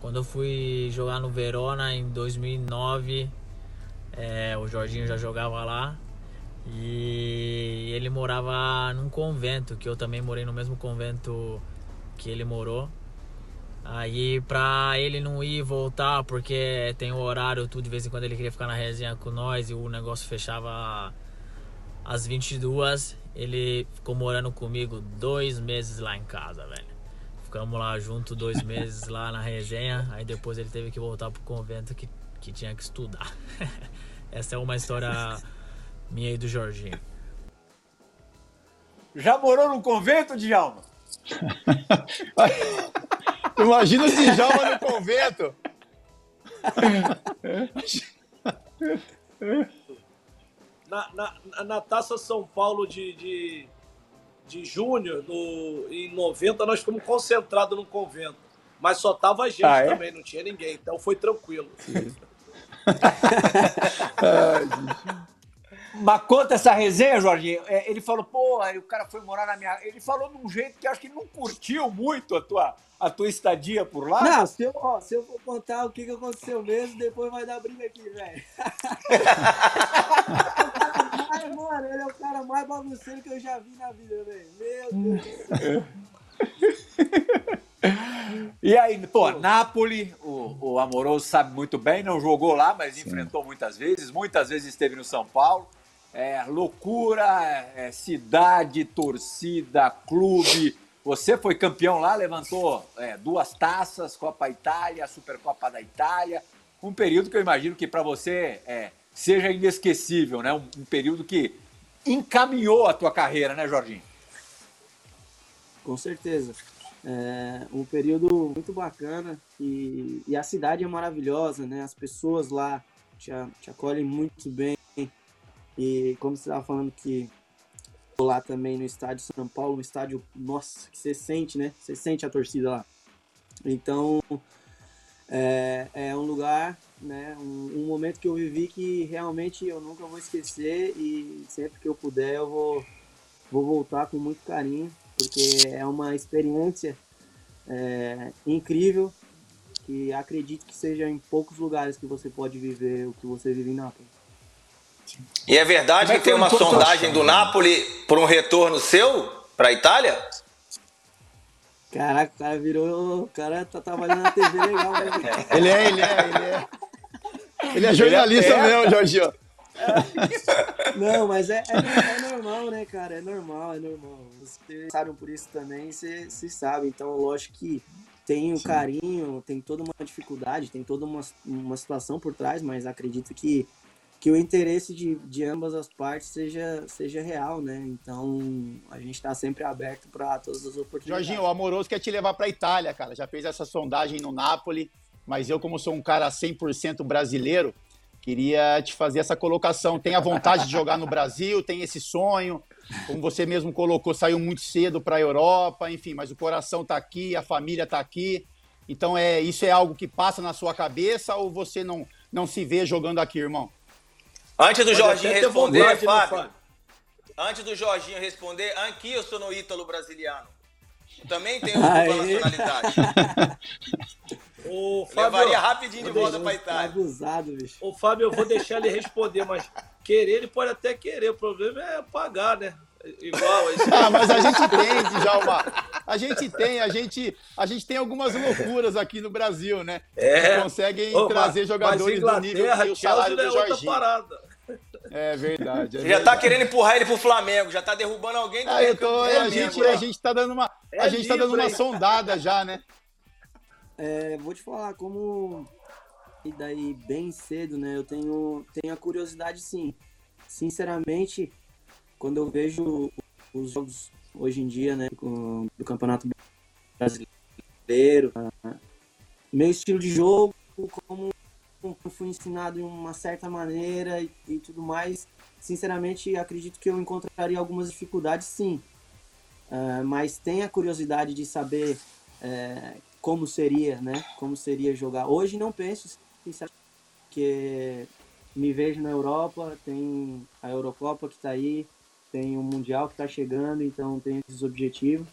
Quando eu fui jogar no Verona em 2009, é, o Jorginho já jogava lá e ele morava num convento, que eu também morei no mesmo convento que ele morou. Aí pra ele não ir e voltar, porque tem o horário, tudo de vez em quando ele queria ficar na resenha com nós e o negócio fechava às 22, ele ficou morando comigo dois meses lá em casa, velho. Ficamos lá junto dois (laughs) meses lá na resenha. Aí depois ele teve que voltar pro convento que, que tinha que estudar. (laughs) Essa é uma história minha e do Jorginho. Já morou no convento, Djalma? (laughs) Imagina o Djalma no convento. Na, na, na Taça São Paulo de, de de Júnior, em 90, nós ficamos concentrados no convento. Mas só tava a gente ah, é? também, não tinha ninguém. Então foi tranquilo. (laughs) Mas conta essa resenha, Jorginho. É, ele falou, pô, aí o cara foi morar na minha. Ele falou de um jeito que acho que não curtiu muito a tua, a tua estadia por lá. Não, se eu, ó, se eu for contar o que, que aconteceu mesmo, depois vai dar briga aqui, velho. (laughs) Ai, mano, ele é o cara mais bagunceiro que eu já vi na vida, velho. Meu Deus do céu. (laughs) E aí, pô, Napoli, o, o Amoroso sabe muito bem, não jogou lá, mas Sim. enfrentou muitas vezes, muitas vezes esteve no São Paulo. É loucura, é cidade, torcida, clube, Você foi campeão lá, levantou é, duas taças, Copa Itália, Supercopa da Itália. Um período que eu imagino que para você é, seja inesquecível, né? Um, um, período que encaminhou a tua carreira, né, Jorginho? Com certeza. É um período muito bacana e, e a cidade é maravilhosa, né? As pessoas lá te, te acolhem muito bem. E como você estava falando que lá também no estádio São Paulo, um estádio, nossa, que você sente, né? Você sente a torcida lá. Então, é, é um lugar, né? Um, um, momento que eu vivi que realmente eu nunca vou esquecer e sempre que eu puder eu vou, vou voltar com muito carinho, porque é uma experiência é, incrível que acredito que seja em poucos lugares que você pode viver o que você vive em Nápoles. E é verdade é que tem uma sondagem do Napoli por um retorno seu para a Itália? Caraca, o cara virou. O cara tá trabalhando na TV legal, né? (laughs) Ele é, ele é, ele é. Ele é jornalista ele é. mesmo, Jorginho. (laughs) Não, mas é, é, é, normal, né, cara? É normal, é normal. Vocês sabem por isso também, você sabe. Então, lógico que tem o Sim. carinho, tem toda uma dificuldade, tem toda uma, uma situação por trás, mas acredito que que o interesse de, de ambas as partes seja, seja real, né? Então a gente está sempre aberto para todas as oportunidades. Jorginho, o Amoroso quer te levar para Itália, cara. Já fez essa sondagem no Napoli, mas eu, como sou um cara 100% brasileiro, queria te fazer essa colocação. Tem a vontade de jogar no Brasil, tem esse sonho. Como você mesmo colocou, saiu muito cedo para a Europa, enfim, mas o coração está aqui, a família está aqui. Então é isso é algo que passa na sua cabeça ou você não, não se vê jogando aqui, irmão? Antes do Jorginho responder, Fábio, Fábio, antes do Jorginho responder, aqui eu sou no Ítalo brasiliano. Também tenho dupla nacionalidade. (laughs) O Fábio, Levaria rapidinho de volta para Itália. Abusado, bicho. O Fábio, eu vou deixar ele responder, mas querer ele pode até querer. O problema é pagar, né? Igual. ah, mas a gente tem, Djalma. A gente tem, a gente, a gente tem algumas loucuras aqui no Brasil, né? É. Que conseguem oh, trazer mas, jogadores mas do nível e o salário do é Jorginho. É verdade. É já tá querendo empurrar ele pro Flamengo, já tá derrubando alguém. Ah, eu tô, é a, gente, a gente tá dando uma, é a gente livre, tá dando uma sondada já, né? É, vou te falar, como e daí bem cedo, né? Eu tenho, tenho a curiosidade, sim. Sinceramente, quando eu vejo os jogos hoje em dia, né, do Campeonato Brasileiro, meu estilo de jogo, como eu fui ensinado de uma certa maneira e, tudo mais, sinceramente acredito que eu encontraria algumas dificuldades, sim. Uh, mas tenho a curiosidade de saber uh, como seria, né? Como seria jogar. Hoje não penso, que me vejo na Europa, tem a Eurocopa que está aí, tem o Mundial que está chegando, então tenho esses objetivos.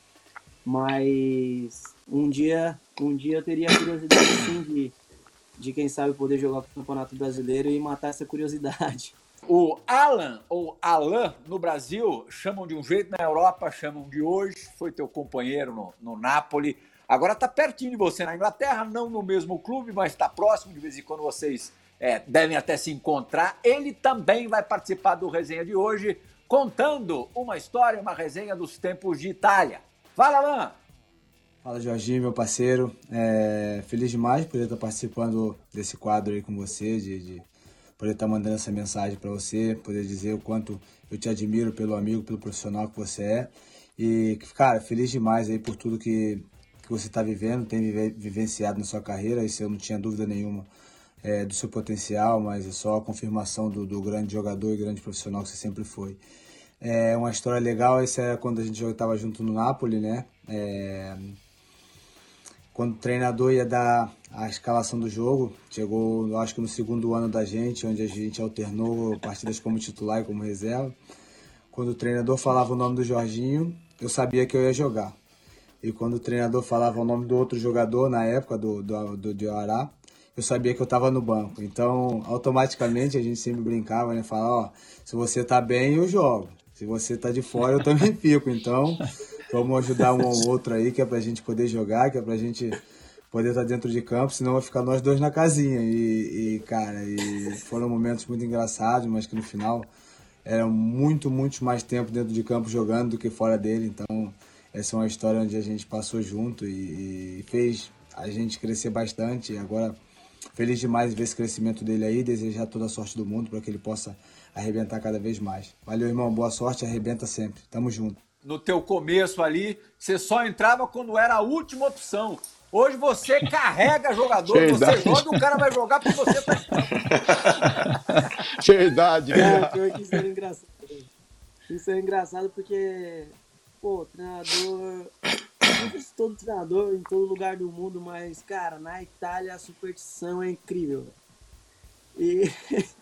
Mas um dia, um dia eu teria a curiosidade sim de de quem sabe poder jogar o Campeonato Brasileiro e matar essa curiosidade. O Alan, ou Alan, no Brasil, chamam de um jeito, na Europa chamam de hoje, foi teu companheiro no, no Napoli. Agora está pertinho de você na Inglaterra, não no mesmo clube, mas está próximo, de vez em quando vocês é, devem até se encontrar. Ele também vai participar do resenha de hoje, contando uma história, uma resenha dos tempos de Itália. Fala, Alan! Fala Jorginho, meu parceiro. É, feliz demais por estar participando desse quadro aí com você, de, de poder estar mandando essa mensagem para você, poder dizer o quanto eu te admiro pelo amigo, pelo profissional que você é. E, cara, feliz demais aí por tudo que, que você está vivendo, tem vivenciado na sua carreira. Isso eu não tinha dúvida nenhuma é, do seu potencial, mas é só a confirmação do, do grande jogador e grande profissional que você sempre foi. É uma história legal, essa era quando a gente estava junto no Napoli, né? É, quando o treinador ia dar a escalação do jogo, chegou, acho que no segundo ano da gente, onde a gente alternou partidas como titular e como reserva. Quando o treinador falava o nome do Jorginho, eu sabia que eu ia jogar. E quando o treinador falava o nome do outro jogador, na época do, do, do Diará, eu sabia que eu estava no banco. Então, automaticamente, a gente sempre brincava, né? Falava, ó, se você tá bem, eu jogo. Se você tá de fora, eu também (laughs) fico. Então, Vamos ajudar um ao outro aí, que é pra gente poder jogar, que é pra gente poder estar dentro de campo, senão vai ficar nós dois na casinha. E, e, cara, e foram momentos muito engraçados, mas que no final era muito, muito mais tempo dentro de campo jogando do que fora dele. Então essa é uma história onde a gente passou junto e, e fez a gente crescer bastante. Agora, feliz demais ver esse crescimento dele aí, desejar toda a sorte do mundo para que ele possa arrebentar cada vez mais. Valeu, irmão, boa sorte, arrebenta sempre. Tamo junto. No teu começo ali, você só entrava quando era a última opção. Hoje você (laughs) carrega jogador, Verdade. você joga e o cara vai jogar porque você tá. Verdade, (laughs) é, pior que isso é engraçado. Isso é engraçado porque, pô, treinador. Eu todo treinador em todo lugar do mundo, mas, cara, na Itália a superstição é incrível. E,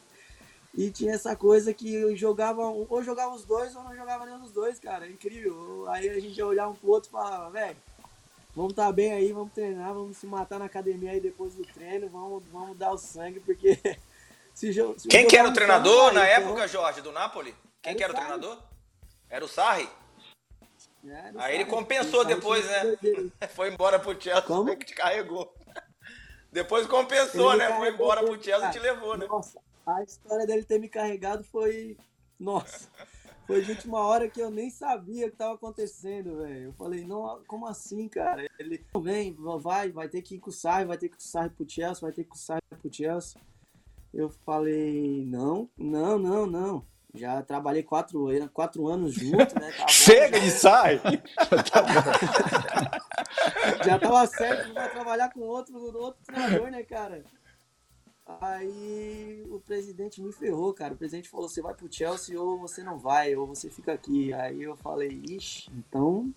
(laughs) e tinha essa coisa que eu jogava, ou jogava os dois ou não jogava nenhum dos dois, cara. É incrível. Aí a gente ia olhar um pro outro e falava, velho vamos estar tá bem aí, vamos treinar, vamos se matar na academia aí depois do treino, vamos, vamos dar o sangue, porque (laughs) se, se Quem que era o treinador na então... época, Jorge, do Napoli? Quem era que era o, o treinador? Era o Sarri? O aí ele compensou depois, né? (laughs) Foi embora pro Chelsea, Como? que te carregou. Depois compensou, ele né? Foi embora pro Chelsea e te levou, né? Nossa, a história dele ter me carregado foi. Nossa. Foi de última hora que eu nem sabia o que estava acontecendo, velho. Eu falei, não, como assim, cara? Ele, vem, vai, vai ter que ir com o Sai, vai ter que ir com o Sai pro Chelsea, vai ter que ir com o Sai pro Chelsea. Eu falei, não, não, não, não. Já trabalhei quatro, quatro anos junto, né? Tá (laughs) Chega de sai! (laughs) já tava certo vai trabalhar com outro, outro treinador, né, cara? Aí o presidente me ferrou, cara. O presidente falou: você vai pro Chelsea ou você não vai, ou você fica aqui. Aí eu falei: ixi, então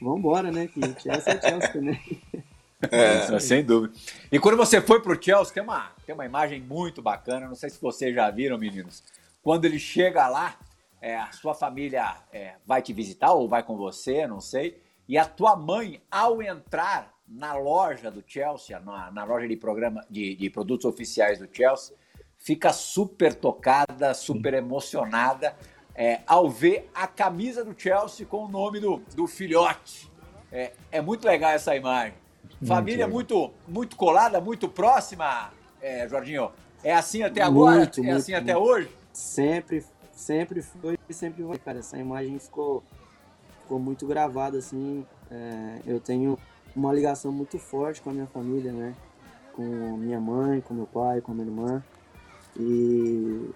vambora, né? Que Chelsea é Chelsea também. (laughs) É, sem dúvida. E quando você foi pro Chelsea, tem uma, tem uma imagem muito bacana. Não sei se vocês já viram, meninos. Quando ele chega lá, é, a sua família é, vai te visitar ou vai com você, não sei. E a tua mãe, ao entrar na loja do Chelsea, na, na loja de, programa, de, de, produtos oficiais do Chelsea, fica super tocada, super emocionada é, ao ver a camisa do Chelsea com o nome do, do filhote. É, é muito legal essa imagem. Família muito, muito colada, muito próxima, é, Jorginho. É assim até agora? Muito, é muito, assim muito. até hoje? Sempre, sempre foi e sempre vai, cara. Essa imagem ficou, ficou muito gravada, assim. É, eu tenho uma ligação muito forte com a minha família, né? Com minha mãe, com meu pai, com minha irmã. E,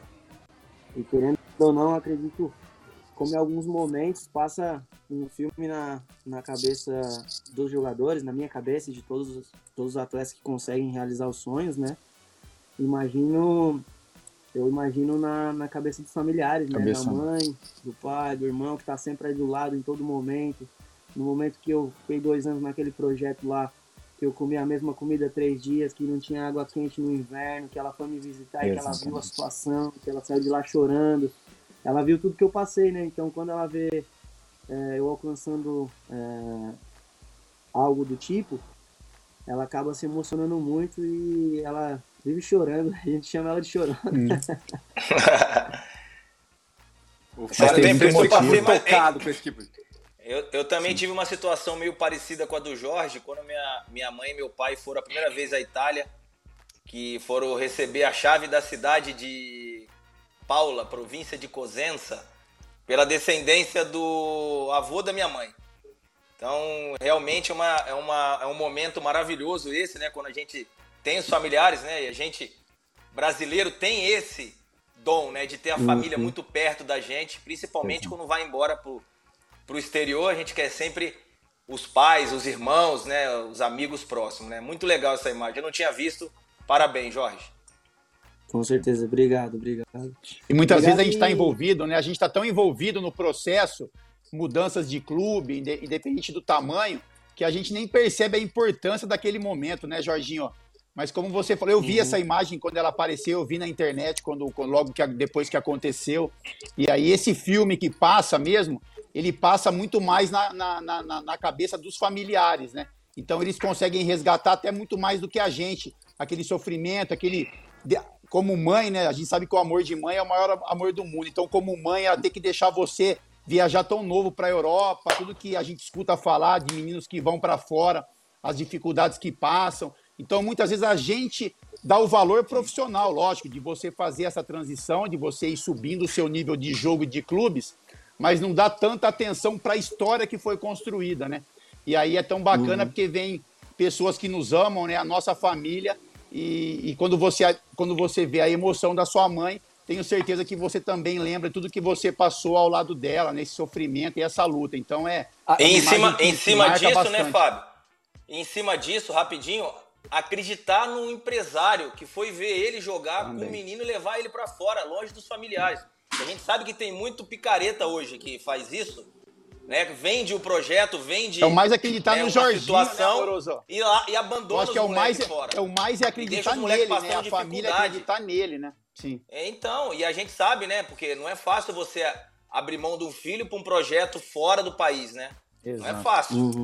e querendo ou não, acredito como em alguns momentos passa um filme na, na cabeça dos jogadores, na minha cabeça e de todos, todos os atletas que conseguem realizar os sonhos, né? Imagino, eu imagino na, na cabeça dos familiares, né? Da mãe, do pai, do irmão, que está sempre aí do lado em todo momento, no momento que eu fiquei dois anos naquele projeto lá, que eu comi a mesma comida três dias, que não tinha água quente no inverno, que ela foi me visitar e que ela viu a situação, que ela saiu de lá chorando. Ela viu tudo que eu passei, né? Então quando ela vê é, eu alcançando é, algo do tipo, ela acaba se emocionando muito e ela vive chorando. A gente chama ela de chorando. Hum. (laughs) o cara tem muito motivo. tocado com esse tipo de eu, eu também Sim. tive uma situação meio parecida com a do Jorge, quando minha, minha mãe e meu pai foram a primeira vez à Itália, que foram receber a chave da cidade de Paula, província de Cosenza, pela descendência do avô da minha mãe. Então, realmente é, uma, é, uma, é um momento maravilhoso esse, né? Quando a gente tem os familiares, né? E a gente, brasileiro, tem esse dom, né? De ter a uhum. família muito perto da gente, principalmente uhum. quando vai embora pro, para o exterior, a gente quer sempre os pais, os irmãos, né, os amigos próximos, né? Muito legal essa imagem. Eu não tinha visto. Parabéns, Jorge. Com certeza, obrigado, obrigado. E muitas obrigado vezes a gente está envolvido, né? A gente está tão envolvido no processo, mudanças de clube, independente do tamanho, que a gente nem percebe a importância daquele momento, né, Jorginho? Mas como você falou, eu vi uhum. essa imagem quando ela apareceu, eu vi na internet quando, logo que depois que aconteceu. E aí esse filme que passa mesmo, ele passa muito mais na, na, na, na cabeça dos familiares, né? Então eles conseguem resgatar até muito mais do que a gente, aquele sofrimento, aquele como mãe, né? A gente sabe que o amor de mãe é o maior amor do mundo. Então, como mãe, ela tem que deixar você viajar tão novo para a Europa, tudo que a gente escuta falar de meninos que vão para fora, as dificuldades que passam. Então, muitas vezes a gente dá o valor profissional, lógico, de você fazer essa transição, de você ir subindo o seu nível de jogo e de clubes, mas não dá tanta atenção para a história que foi construída, né? E aí é tão bacana uhum. porque vem pessoas que nos amam, né? A nossa família. E, e, quando, você, quando você vê a emoção da sua mãe, tenho certeza que você também lembra tudo que você passou ao lado dela, nesse sofrimento e essa luta. Então é. Em cima, em cima disso, né, bastante. né, Fábio? Em cima disso, rapidinho, acreditar num empresário que foi ver ele jogar também. com o menino e levar ele para fora, longe dos familiares. A gente sabe que tem muito picareta hoje que faz isso, né? Vende o projeto, vende. É o mais acreditar é, no Jorginho, situação né, e, lá, e abandona acho que é o mais fora. É o mais é acreditar nele, né? A família acreditar nele, né? Sim. É, então, e a gente sabe, né? Porque não é fácil você abrir mão do filho para um projeto fora do país, né? Exato. Não é fácil. Uhum.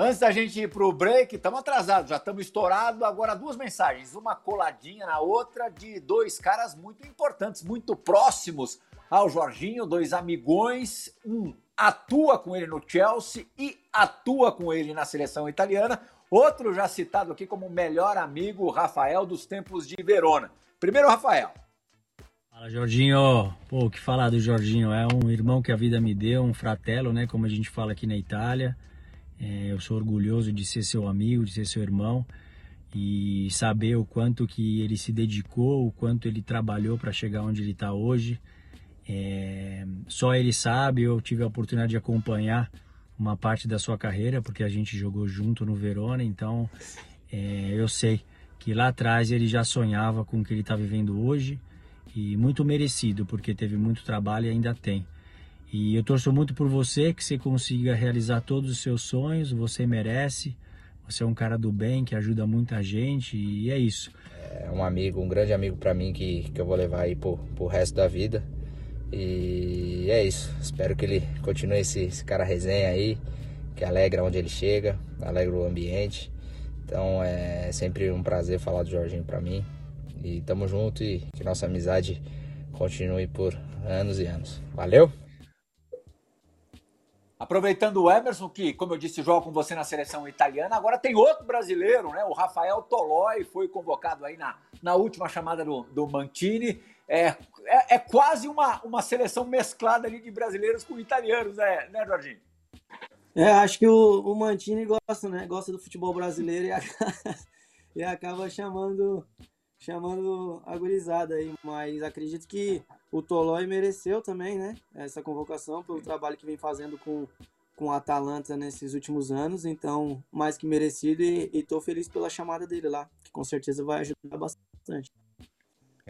Antes da gente ir para o break, estamos atrasados, já estamos estourados. Agora, duas mensagens, uma coladinha na outra, de dois caras muito importantes, muito próximos ao Jorginho, dois amigões. Um atua com ele no Chelsea e atua com ele na seleção italiana. Outro já citado aqui como melhor amigo, Rafael dos tempos de Verona. Primeiro, Rafael. Fala, Jorginho. Pô, o que falar do Jorginho? É um irmão que a vida me deu, um fratello, né? Como a gente fala aqui na Itália. É, eu sou orgulhoso de ser seu amigo, de ser seu irmão e saber o quanto que ele se dedicou, o quanto ele trabalhou para chegar onde ele está hoje. É, só ele sabe, eu tive a oportunidade de acompanhar uma parte da sua carreira, porque a gente jogou junto no Verona, então é, eu sei que lá atrás ele já sonhava com o que ele está vivendo hoje e muito merecido, porque teve muito trabalho e ainda tem. E eu torço muito por você, que você consiga realizar todos os seus sonhos, você merece. Você é um cara do bem que ajuda muita gente e é isso. É um amigo, um grande amigo para mim que, que eu vou levar aí pro, pro resto da vida. E é isso. Espero que ele continue esse, esse cara resenha aí, que alegra onde ele chega, alegra o ambiente. Então é sempre um prazer falar do Jorginho para mim. E tamo junto e que nossa amizade continue por anos e anos. Valeu! Aproveitando o Emerson, que, como eu disse, joga com você na seleção italiana, agora tem outro brasileiro, né? O Rafael Tolói foi convocado aí na, na última chamada do, do Mantini. É, é, é, quase uma, uma seleção mesclada ali de brasileiros com italianos, né, né Jorginho? É, acho que o, o Mantini gosta, né? Gosta do futebol brasileiro e acaba, (laughs) e acaba chamando, chamando a gurizada aí. Mas acredito que o Tolói mereceu também, né? Essa convocação pelo trabalho que vem fazendo com, com o Atalanta nesses últimos anos. Então, mais que merecido e estou feliz pela chamada dele lá, que com certeza vai ajudar bastante.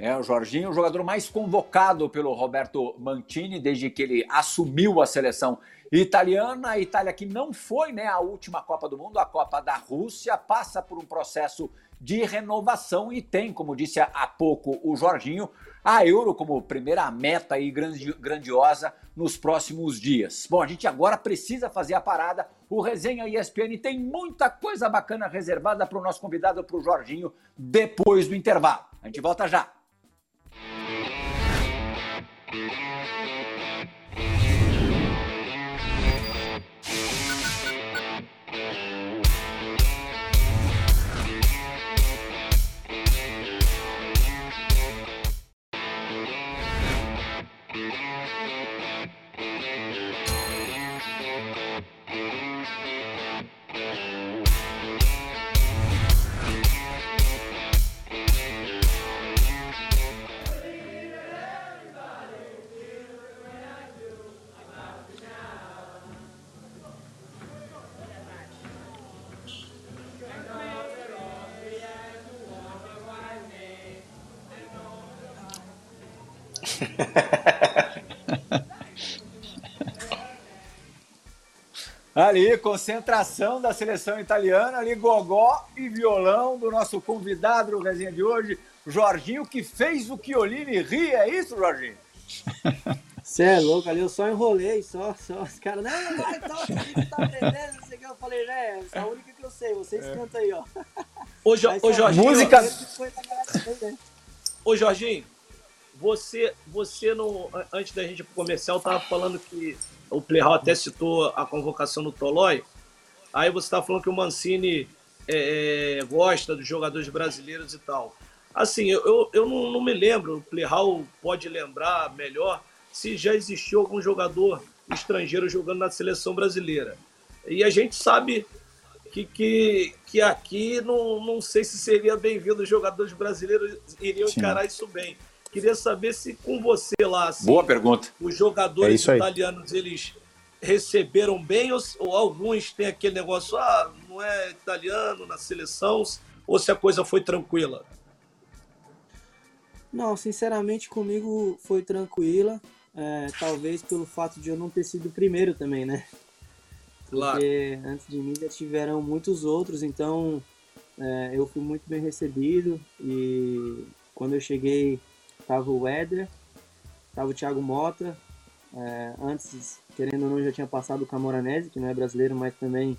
É, o Jorginho, o jogador mais convocado pelo Roberto Mantini desde que ele assumiu a seleção italiana. A Itália que não foi né, a última Copa do Mundo, a Copa da Rússia, passa por um processo de renovação e tem, como disse há pouco o Jorginho, a Euro como primeira meta aí grandiosa nos próximos dias. Bom, a gente agora precisa fazer a parada. O Resenha ESPN tem muita coisa bacana reservada para o nosso convidado, para o Jorginho, depois do intervalo. A gente volta já. Ali, concentração da seleção italiana, ali gogó e violão do nosso convidado do resenha de hoje, Jorginho, que fez o Chiolini rir, é isso, Jorginho? Você é louco, ali eu só enrolei, só, só os caras, não, não, vai, então, você tá aprendendo, não sei o que, eu falei, né, essa é a única que eu sei, vocês é. cantam aí, ó. Ô, jo ô Jorginho, música... Ô, Jorginho, você, você no, antes da gente comercial, tava falando que o Playhall até citou a convocação do Tolói. Aí você está falando que o Mancini é, é, gosta dos jogadores brasileiros e tal. Assim, eu, eu, não, não, me lembro, o Playhall pode lembrar melhor se já existiu algum jogador estrangeiro jogando na seleção brasileira. E a gente sabe que, que, que aqui não, não sei se seria bem-vindo os jogadores brasileiros iriam Sim. encarar isso bem. Queria saber se com você lá, assim, Boa pergunta. os É jogadores isso aí. italianos eles receberam bem ou, ou alguns têm aquele negócio, ah, não é italiano na seleção, ou se a coisa foi tranquila? Não, sinceramente comigo foi tranquila. é, talvez pelo fato de eu não ter sido o primeiro também, né? Claro. Porque antes de mim já tiveram muitos outros, então é, eu fui muito bem recebido e quando eu cheguei tava o Éder, tava o Thiago Mota, é, antes, querendo ou não, já tinha passado o Camoranese, que não é brasileiro, mas também,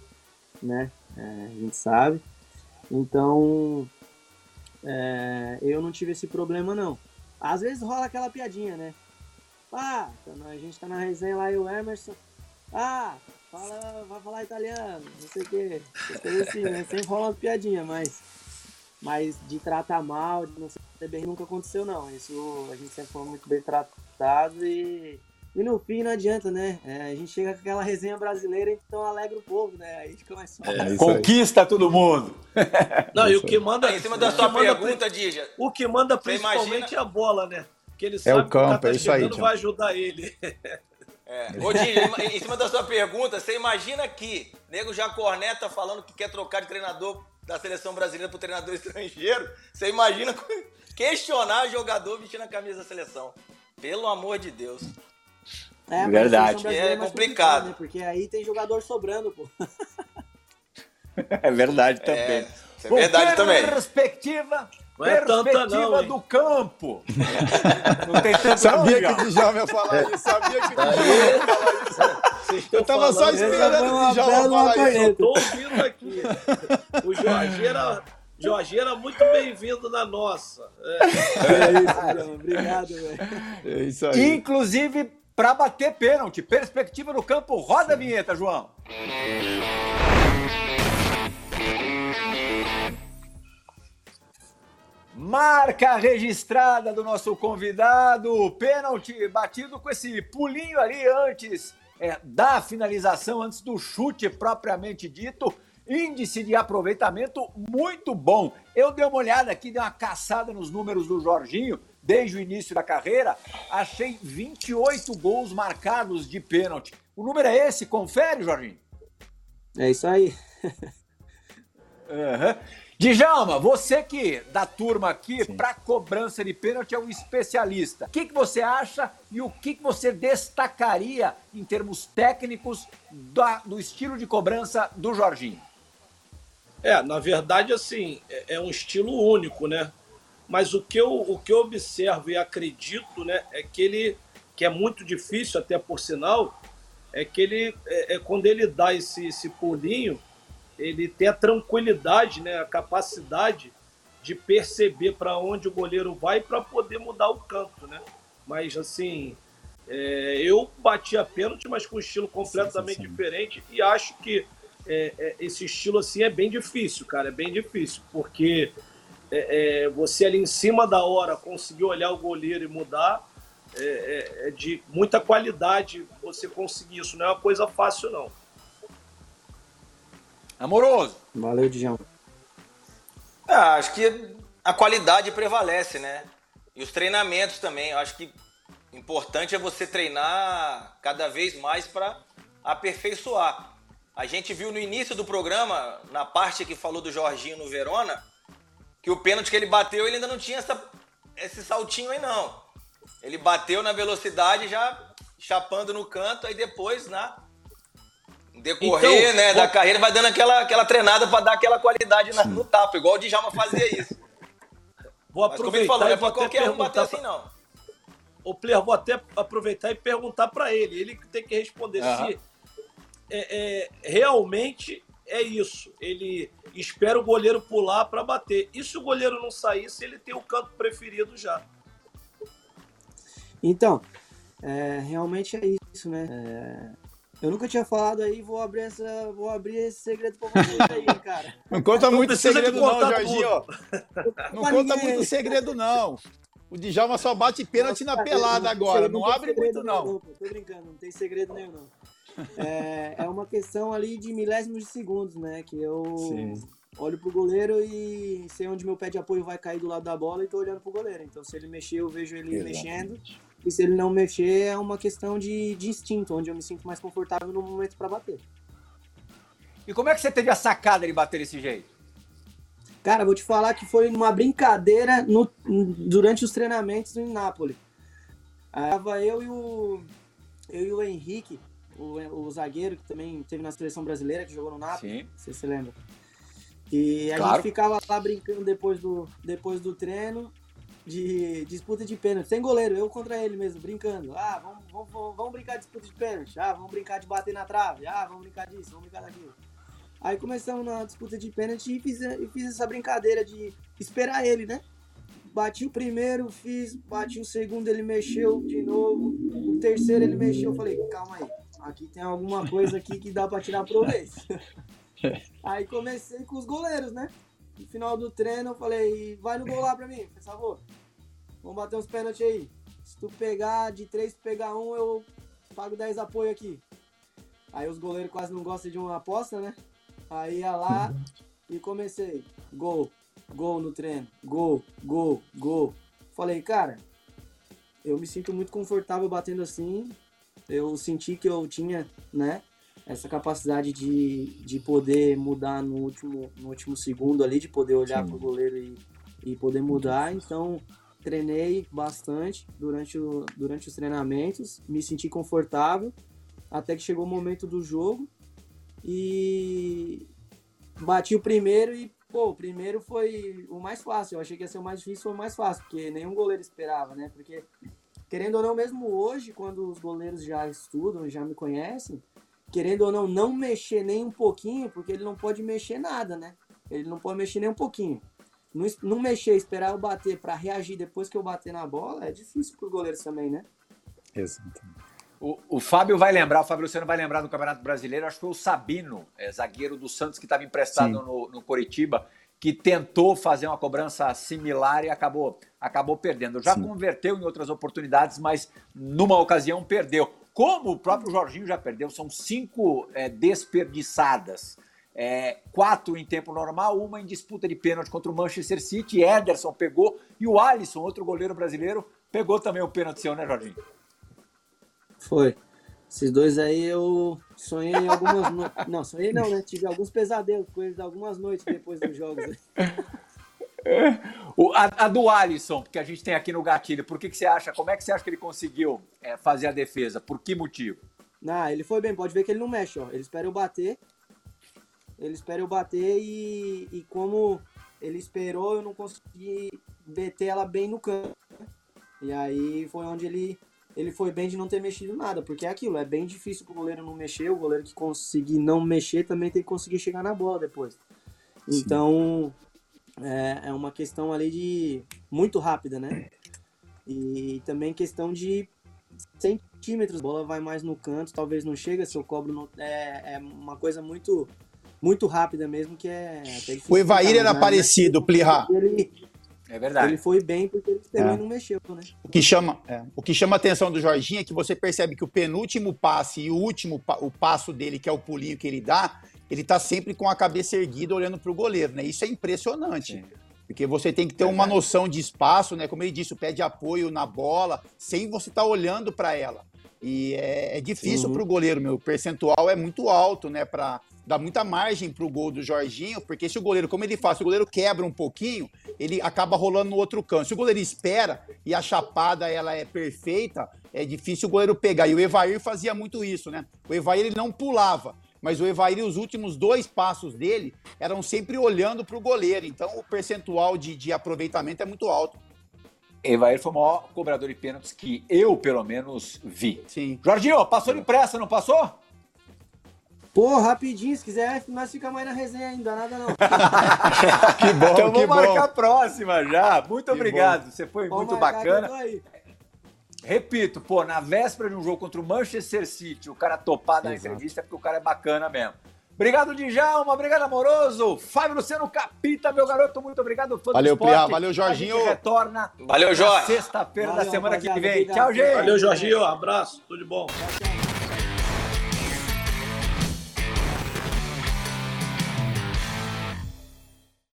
né, é, a gente sabe. Então, é, eu não tive esse problema não. Às vezes rola aquela piadinha, né? Ah, a gente tá na resenha lá e o Emerson. Ah, fala, vai falar italiano, não sei o quê. né? Sempre rola uma piadinha, mas, mas de tratar mal, de não ser bem, nunca aconteceu não. Isso a gente sempre foi muito bem tratado e, e no fim não adianta, né? É, a gente chega com aquela resenha brasileira, então alegra o povo, né? Aí fica mais fácil. É isso aí. Conquista todo mundo. Não, e o que manda. Em cima da sua que pergunta, Dija, O que manda principalmente imagina- é a bola, né? Porque ele sabe o que o cara campo, tá é isso aí, vai ajudar ele. É. Ô, Dija, em- em cima da sua pergunta, você imagina que nego já corneta falando que quer trocar de treinador da seleção brasileira pro treinador (laughs) estrangeiro? Você imagina (laughs) questionar jogador vestindo a camisa da seleção? Pelo amor de Deus. É, mas Verdade. É mais complicado. né? Porque aí tem jogador sobrando, pô. (laughs) É verdade É, também. isso é verdade também. Perspectiva, Não é tanta perspectiva não, hein? do campo. Não tem tanto Sabia não, que o Djalma ia falar isso, sabia que o Djalma ia falar isso. Eu tava só esperando o Djalma falar isso. tô ouvindo aqui. O Jorginho era, Jorginho era muito bem-vindo na nossa. É. É isso, João. Obrigado, velho. É isso aí. Inclusive para bater pênalti. Perspectiva no campo. Roda a vinheta, João. Marca registrada do nosso convidado. Pênalti batido com esse pulinho ali antes é, da finalização, antes do chute propriamente dito. Índice de aproveitamento muito bom. Eu dei uma olhada aqui, dei uma caçada nos números do Jorginho desde o início da carreira. Achei 28 gols marcados de pênalti. O número é esse? Confere, Jorginho. É isso aí. Uhum. Djalma, você que da turma aqui, para cobrança de pênalti, é um especialista. O que, que você acha e o que, que você destacaria em termos técnicos da- do estilo de cobrança do Jorginho? É, na verdade, assim, é, é um estilo único, né? Mas o que, eu, o que eu observo e acredito, né, é que ele, que é muito difícil, até por sinal, é que ele, é, é quando ele dá esse, esse pulinho, ele tem a tranquilidade, né, a capacidade de perceber para onde o goleiro vai para poder mudar o canto, né? Mas, assim, é, eu bati a pênalti, mas com um estilo completamente diferente e acho que é, é, esse estilo assim é bem difícil, cara, é bem difícil, porque é, é, você ali em cima da hora conseguir olhar o goleiro e mudar é- é de muita qualidade você conseguir isso, não é uma coisa fácil não. Amoroso. Valeu, Djalma. Ah, acho que a qualidade prevalece, né? E os treinamentos também. Eu acho que importante é você treinar cada vez mais para aperfeiçoar. A gente viu no início do programa, na parte que falou do Jorginho no Verona, que o pênalti que ele bateu, ele ainda não tinha essa- esse saltinho aí, não. Ele bateu na velocidade já chapando no canto, aí depois, na decorrer Então, né, vou- da carreira, vai dando aquela, aquela treinada para dar aquela qualidade na- no tapa, igual o Djalma fazia isso. Vou Mas como aproveitar ele falou, não e é até qualquer um bater perguntar assim, pra- não. Ô, Player, vou até aproveitar e perguntar para ele. Ele tem que responder Aham. se é, é, realmente é isso. Ele espera o goleiro pular para bater. E se o goleiro não sair, se ele tem o canto preferido já? Então, é, realmente é isso, né? É, eu nunca tinha falado aí, vou abrir, essa, vou abrir esse segredo pra vocês aí, cara. Não conta muito precisa de segredo não, Jorginho. Não Pra conta ninguém. muito segredo não. O Djalma só bate pênalti na pelada agora. Não, tem abre muito, não. pô. Tô brincando, não tem segredo nenhum, não. É, é uma questão ali de milésimos de segundos, né? Que eu Sim. olho pro goleiro e sei onde meu pé de apoio vai cair do lado da bola e tô olhando pro goleiro. Então, se ele mexer, eu vejo ele mexendo. E se ele não mexer, é uma questão de, de instinto, onde eu me sinto mais confortável no momento pra bater. E como é que você teve a sacada de bater desse jeito? Cara, vou te falar que foi uma brincadeira no- durante os treinamentos em Nápoles. Aí Tava eu e o, eu e o Henrique, o, o zagueiro que também teve na seleção brasileira, que jogou no Nápoles, sei se você lembra. E a Claro. gente ficava lá brincando depois do, depois do treino de disputa de pênalti. Sem goleiro, eu contra ele mesmo, brincando. Ah, vamos, vamos, vamos, brincar de disputa de pênalti. Ah, vamos brincar de bater na trave. Ah, vamos brincar disso, vamos brincar daquilo. Aí começamos na disputa de pênalti e fiz, e fiz essa brincadeira de esperar ele, né? Bati o primeiro, fiz, bati o segundo, ele mexeu de novo. O terceiro ele mexeu. Eu falei, calma aí, aqui tem alguma coisa aqui que dá pra tirar proveito. (laughs) Aí comecei com os goleiros, né? No final do treino eu falei, vai no gol lá pra mim, por favor. Vamos bater uns pênaltis aí. Se tu pegar de três, pegar um, eu pago 10 apoio aqui. Aí os goleiros quase não gostam de uma aposta, né? Aí ia lá e comecei. Gol, gol no treino, gol, gol, gol. Falei, cara, eu me sinto muito confortável batendo assim. Eu senti que eu tinha, né, essa capacidade de, de poder mudar no último, no último segundo ali, de poder olhar pro goleiro e, e poder mudar. Então, treinei bastante durante, o, durante os treinamentos, me senti confortável, até que chegou o momento do jogo e bati o primeiro e, pô, o primeiro foi o mais fácil. Eu achei que ia ser o mais difícil, foi o mais fácil, porque nenhum goleiro esperava, né? Porque, querendo ou não, mesmo hoje, quando os goleiros já estudam, já me conhecem, querendo ou não, não mexer nem um pouquinho, porque ele não pode mexer nada, né? Ele não pode mexer nem um pouquinho. Não, não mexer, esperar eu bater pra reagir depois que eu bater na bola, é difícil pro goleiros também, né? O, o Fábio vai lembrar, o Fábio Luciano vai lembrar do Campeonato Brasileiro, acho que foi o Sabino, é, zagueiro do Santos, que estava emprestado no, no Coritiba, que tentou fazer uma cobrança similar e acabou, acabou perdendo. Já converteu em outras oportunidades, mas numa ocasião perdeu. Como o próprio Jorginho já perdeu, são cinco é, desperdiçadas. É, quatro em tempo normal, uma em disputa de pênalti contra o Manchester City. Ederson pegou e o Alisson, outro goleiro brasileiro, pegou também o pênalti seu, né, Jorginho? Foi. Esses dois aí eu sonhei em algumas noites. Não, sonhei não, né? Tive alguns pesadelos com eles algumas noites depois dos jogos. (laughs) O- a, a do Alisson, que a gente tem aqui no gatilho, por que, que você acha? Como é que você acha que ele conseguiu é, fazer a defesa? Por que motivo? Não, ele foi bem, pode ver que ele não mexe, ó. Ele espera eu bater. Ele espera eu bater e, e como ele esperou, eu não consegui meter ela bem no canto. E aí foi onde ele, ele foi bem de não ter mexido nada, porque é aquilo, é bem difícil pro goleiro não mexer, o goleiro que conseguir não mexer também tem que conseguir chegar na bola depois. Então, é, é uma questão ali de muito rápida, né? E também questão de centímetros, a bola vai mais no canto, talvez não chega, se eu cobro no, é, é uma coisa muito muito rápida mesmo que é O Evair era né, parecido, Plirra. Ele, É verdade. ele foi bem porque ele esperou É. não mexeu, né? O que chama, é, o que chama a atenção do Jorginho é que você percebe que o penúltimo passe e o último o passo dele, que é o pulinho que ele dá, ele tá sempre com a cabeça erguida olhando pro goleiro, né? Isso é impressionante. Porque você tem que ter uma noção de espaço, né? Como ele disse, o pé de apoio na bola, sem você estar olhando para ela. E é, é difícil Uhum. pro goleiro, meu. O percentual é muito alto, né? Para dar muita margem pro gol do Jorginho, porque se o goleiro, como ele faz, se o goleiro quebra um pouquinho, ele acaba rolando no outro canto. Se o goleiro espera e a chapada ela é perfeita, é difícil o goleiro pegar. E o Evair fazia muito isso, né? O Evair ele não pulava, mas o Evair, os últimos dois passos dele eram sempre olhando pro goleiro. Então o percentual de, de aproveitamento é muito alto. Evair foi o maior cobrador de pênaltis que eu, pelo menos, vi. Sim. Jorginho, passou de pressa, não passou? Pô, rapidinho, se quiser, nós ficamos mais na resenha ainda, nada não. (laughs) Que bom, então que vamos marcar bom. a próxima já. Muito obrigado, você foi Pode muito marcar que eu bacana. Repito, pô, na véspera de um jogo contra o Manchester City, o cara topar da entrevista é porque o cara é bacana mesmo. Obrigado, Djalma. Obrigado, Amoroso. Fábio Luciano Capita, meu garoto. Muito obrigado. Fã do Valeu, esporte. Priá. Valeu, Jorginho. A gente retorna Valeu, Jorge. sexta-feira da semana que vem. Obrigado. Tchau, gente. Valeu, Jorginho. Abraço. Tudo de bom. Tchau, tchau.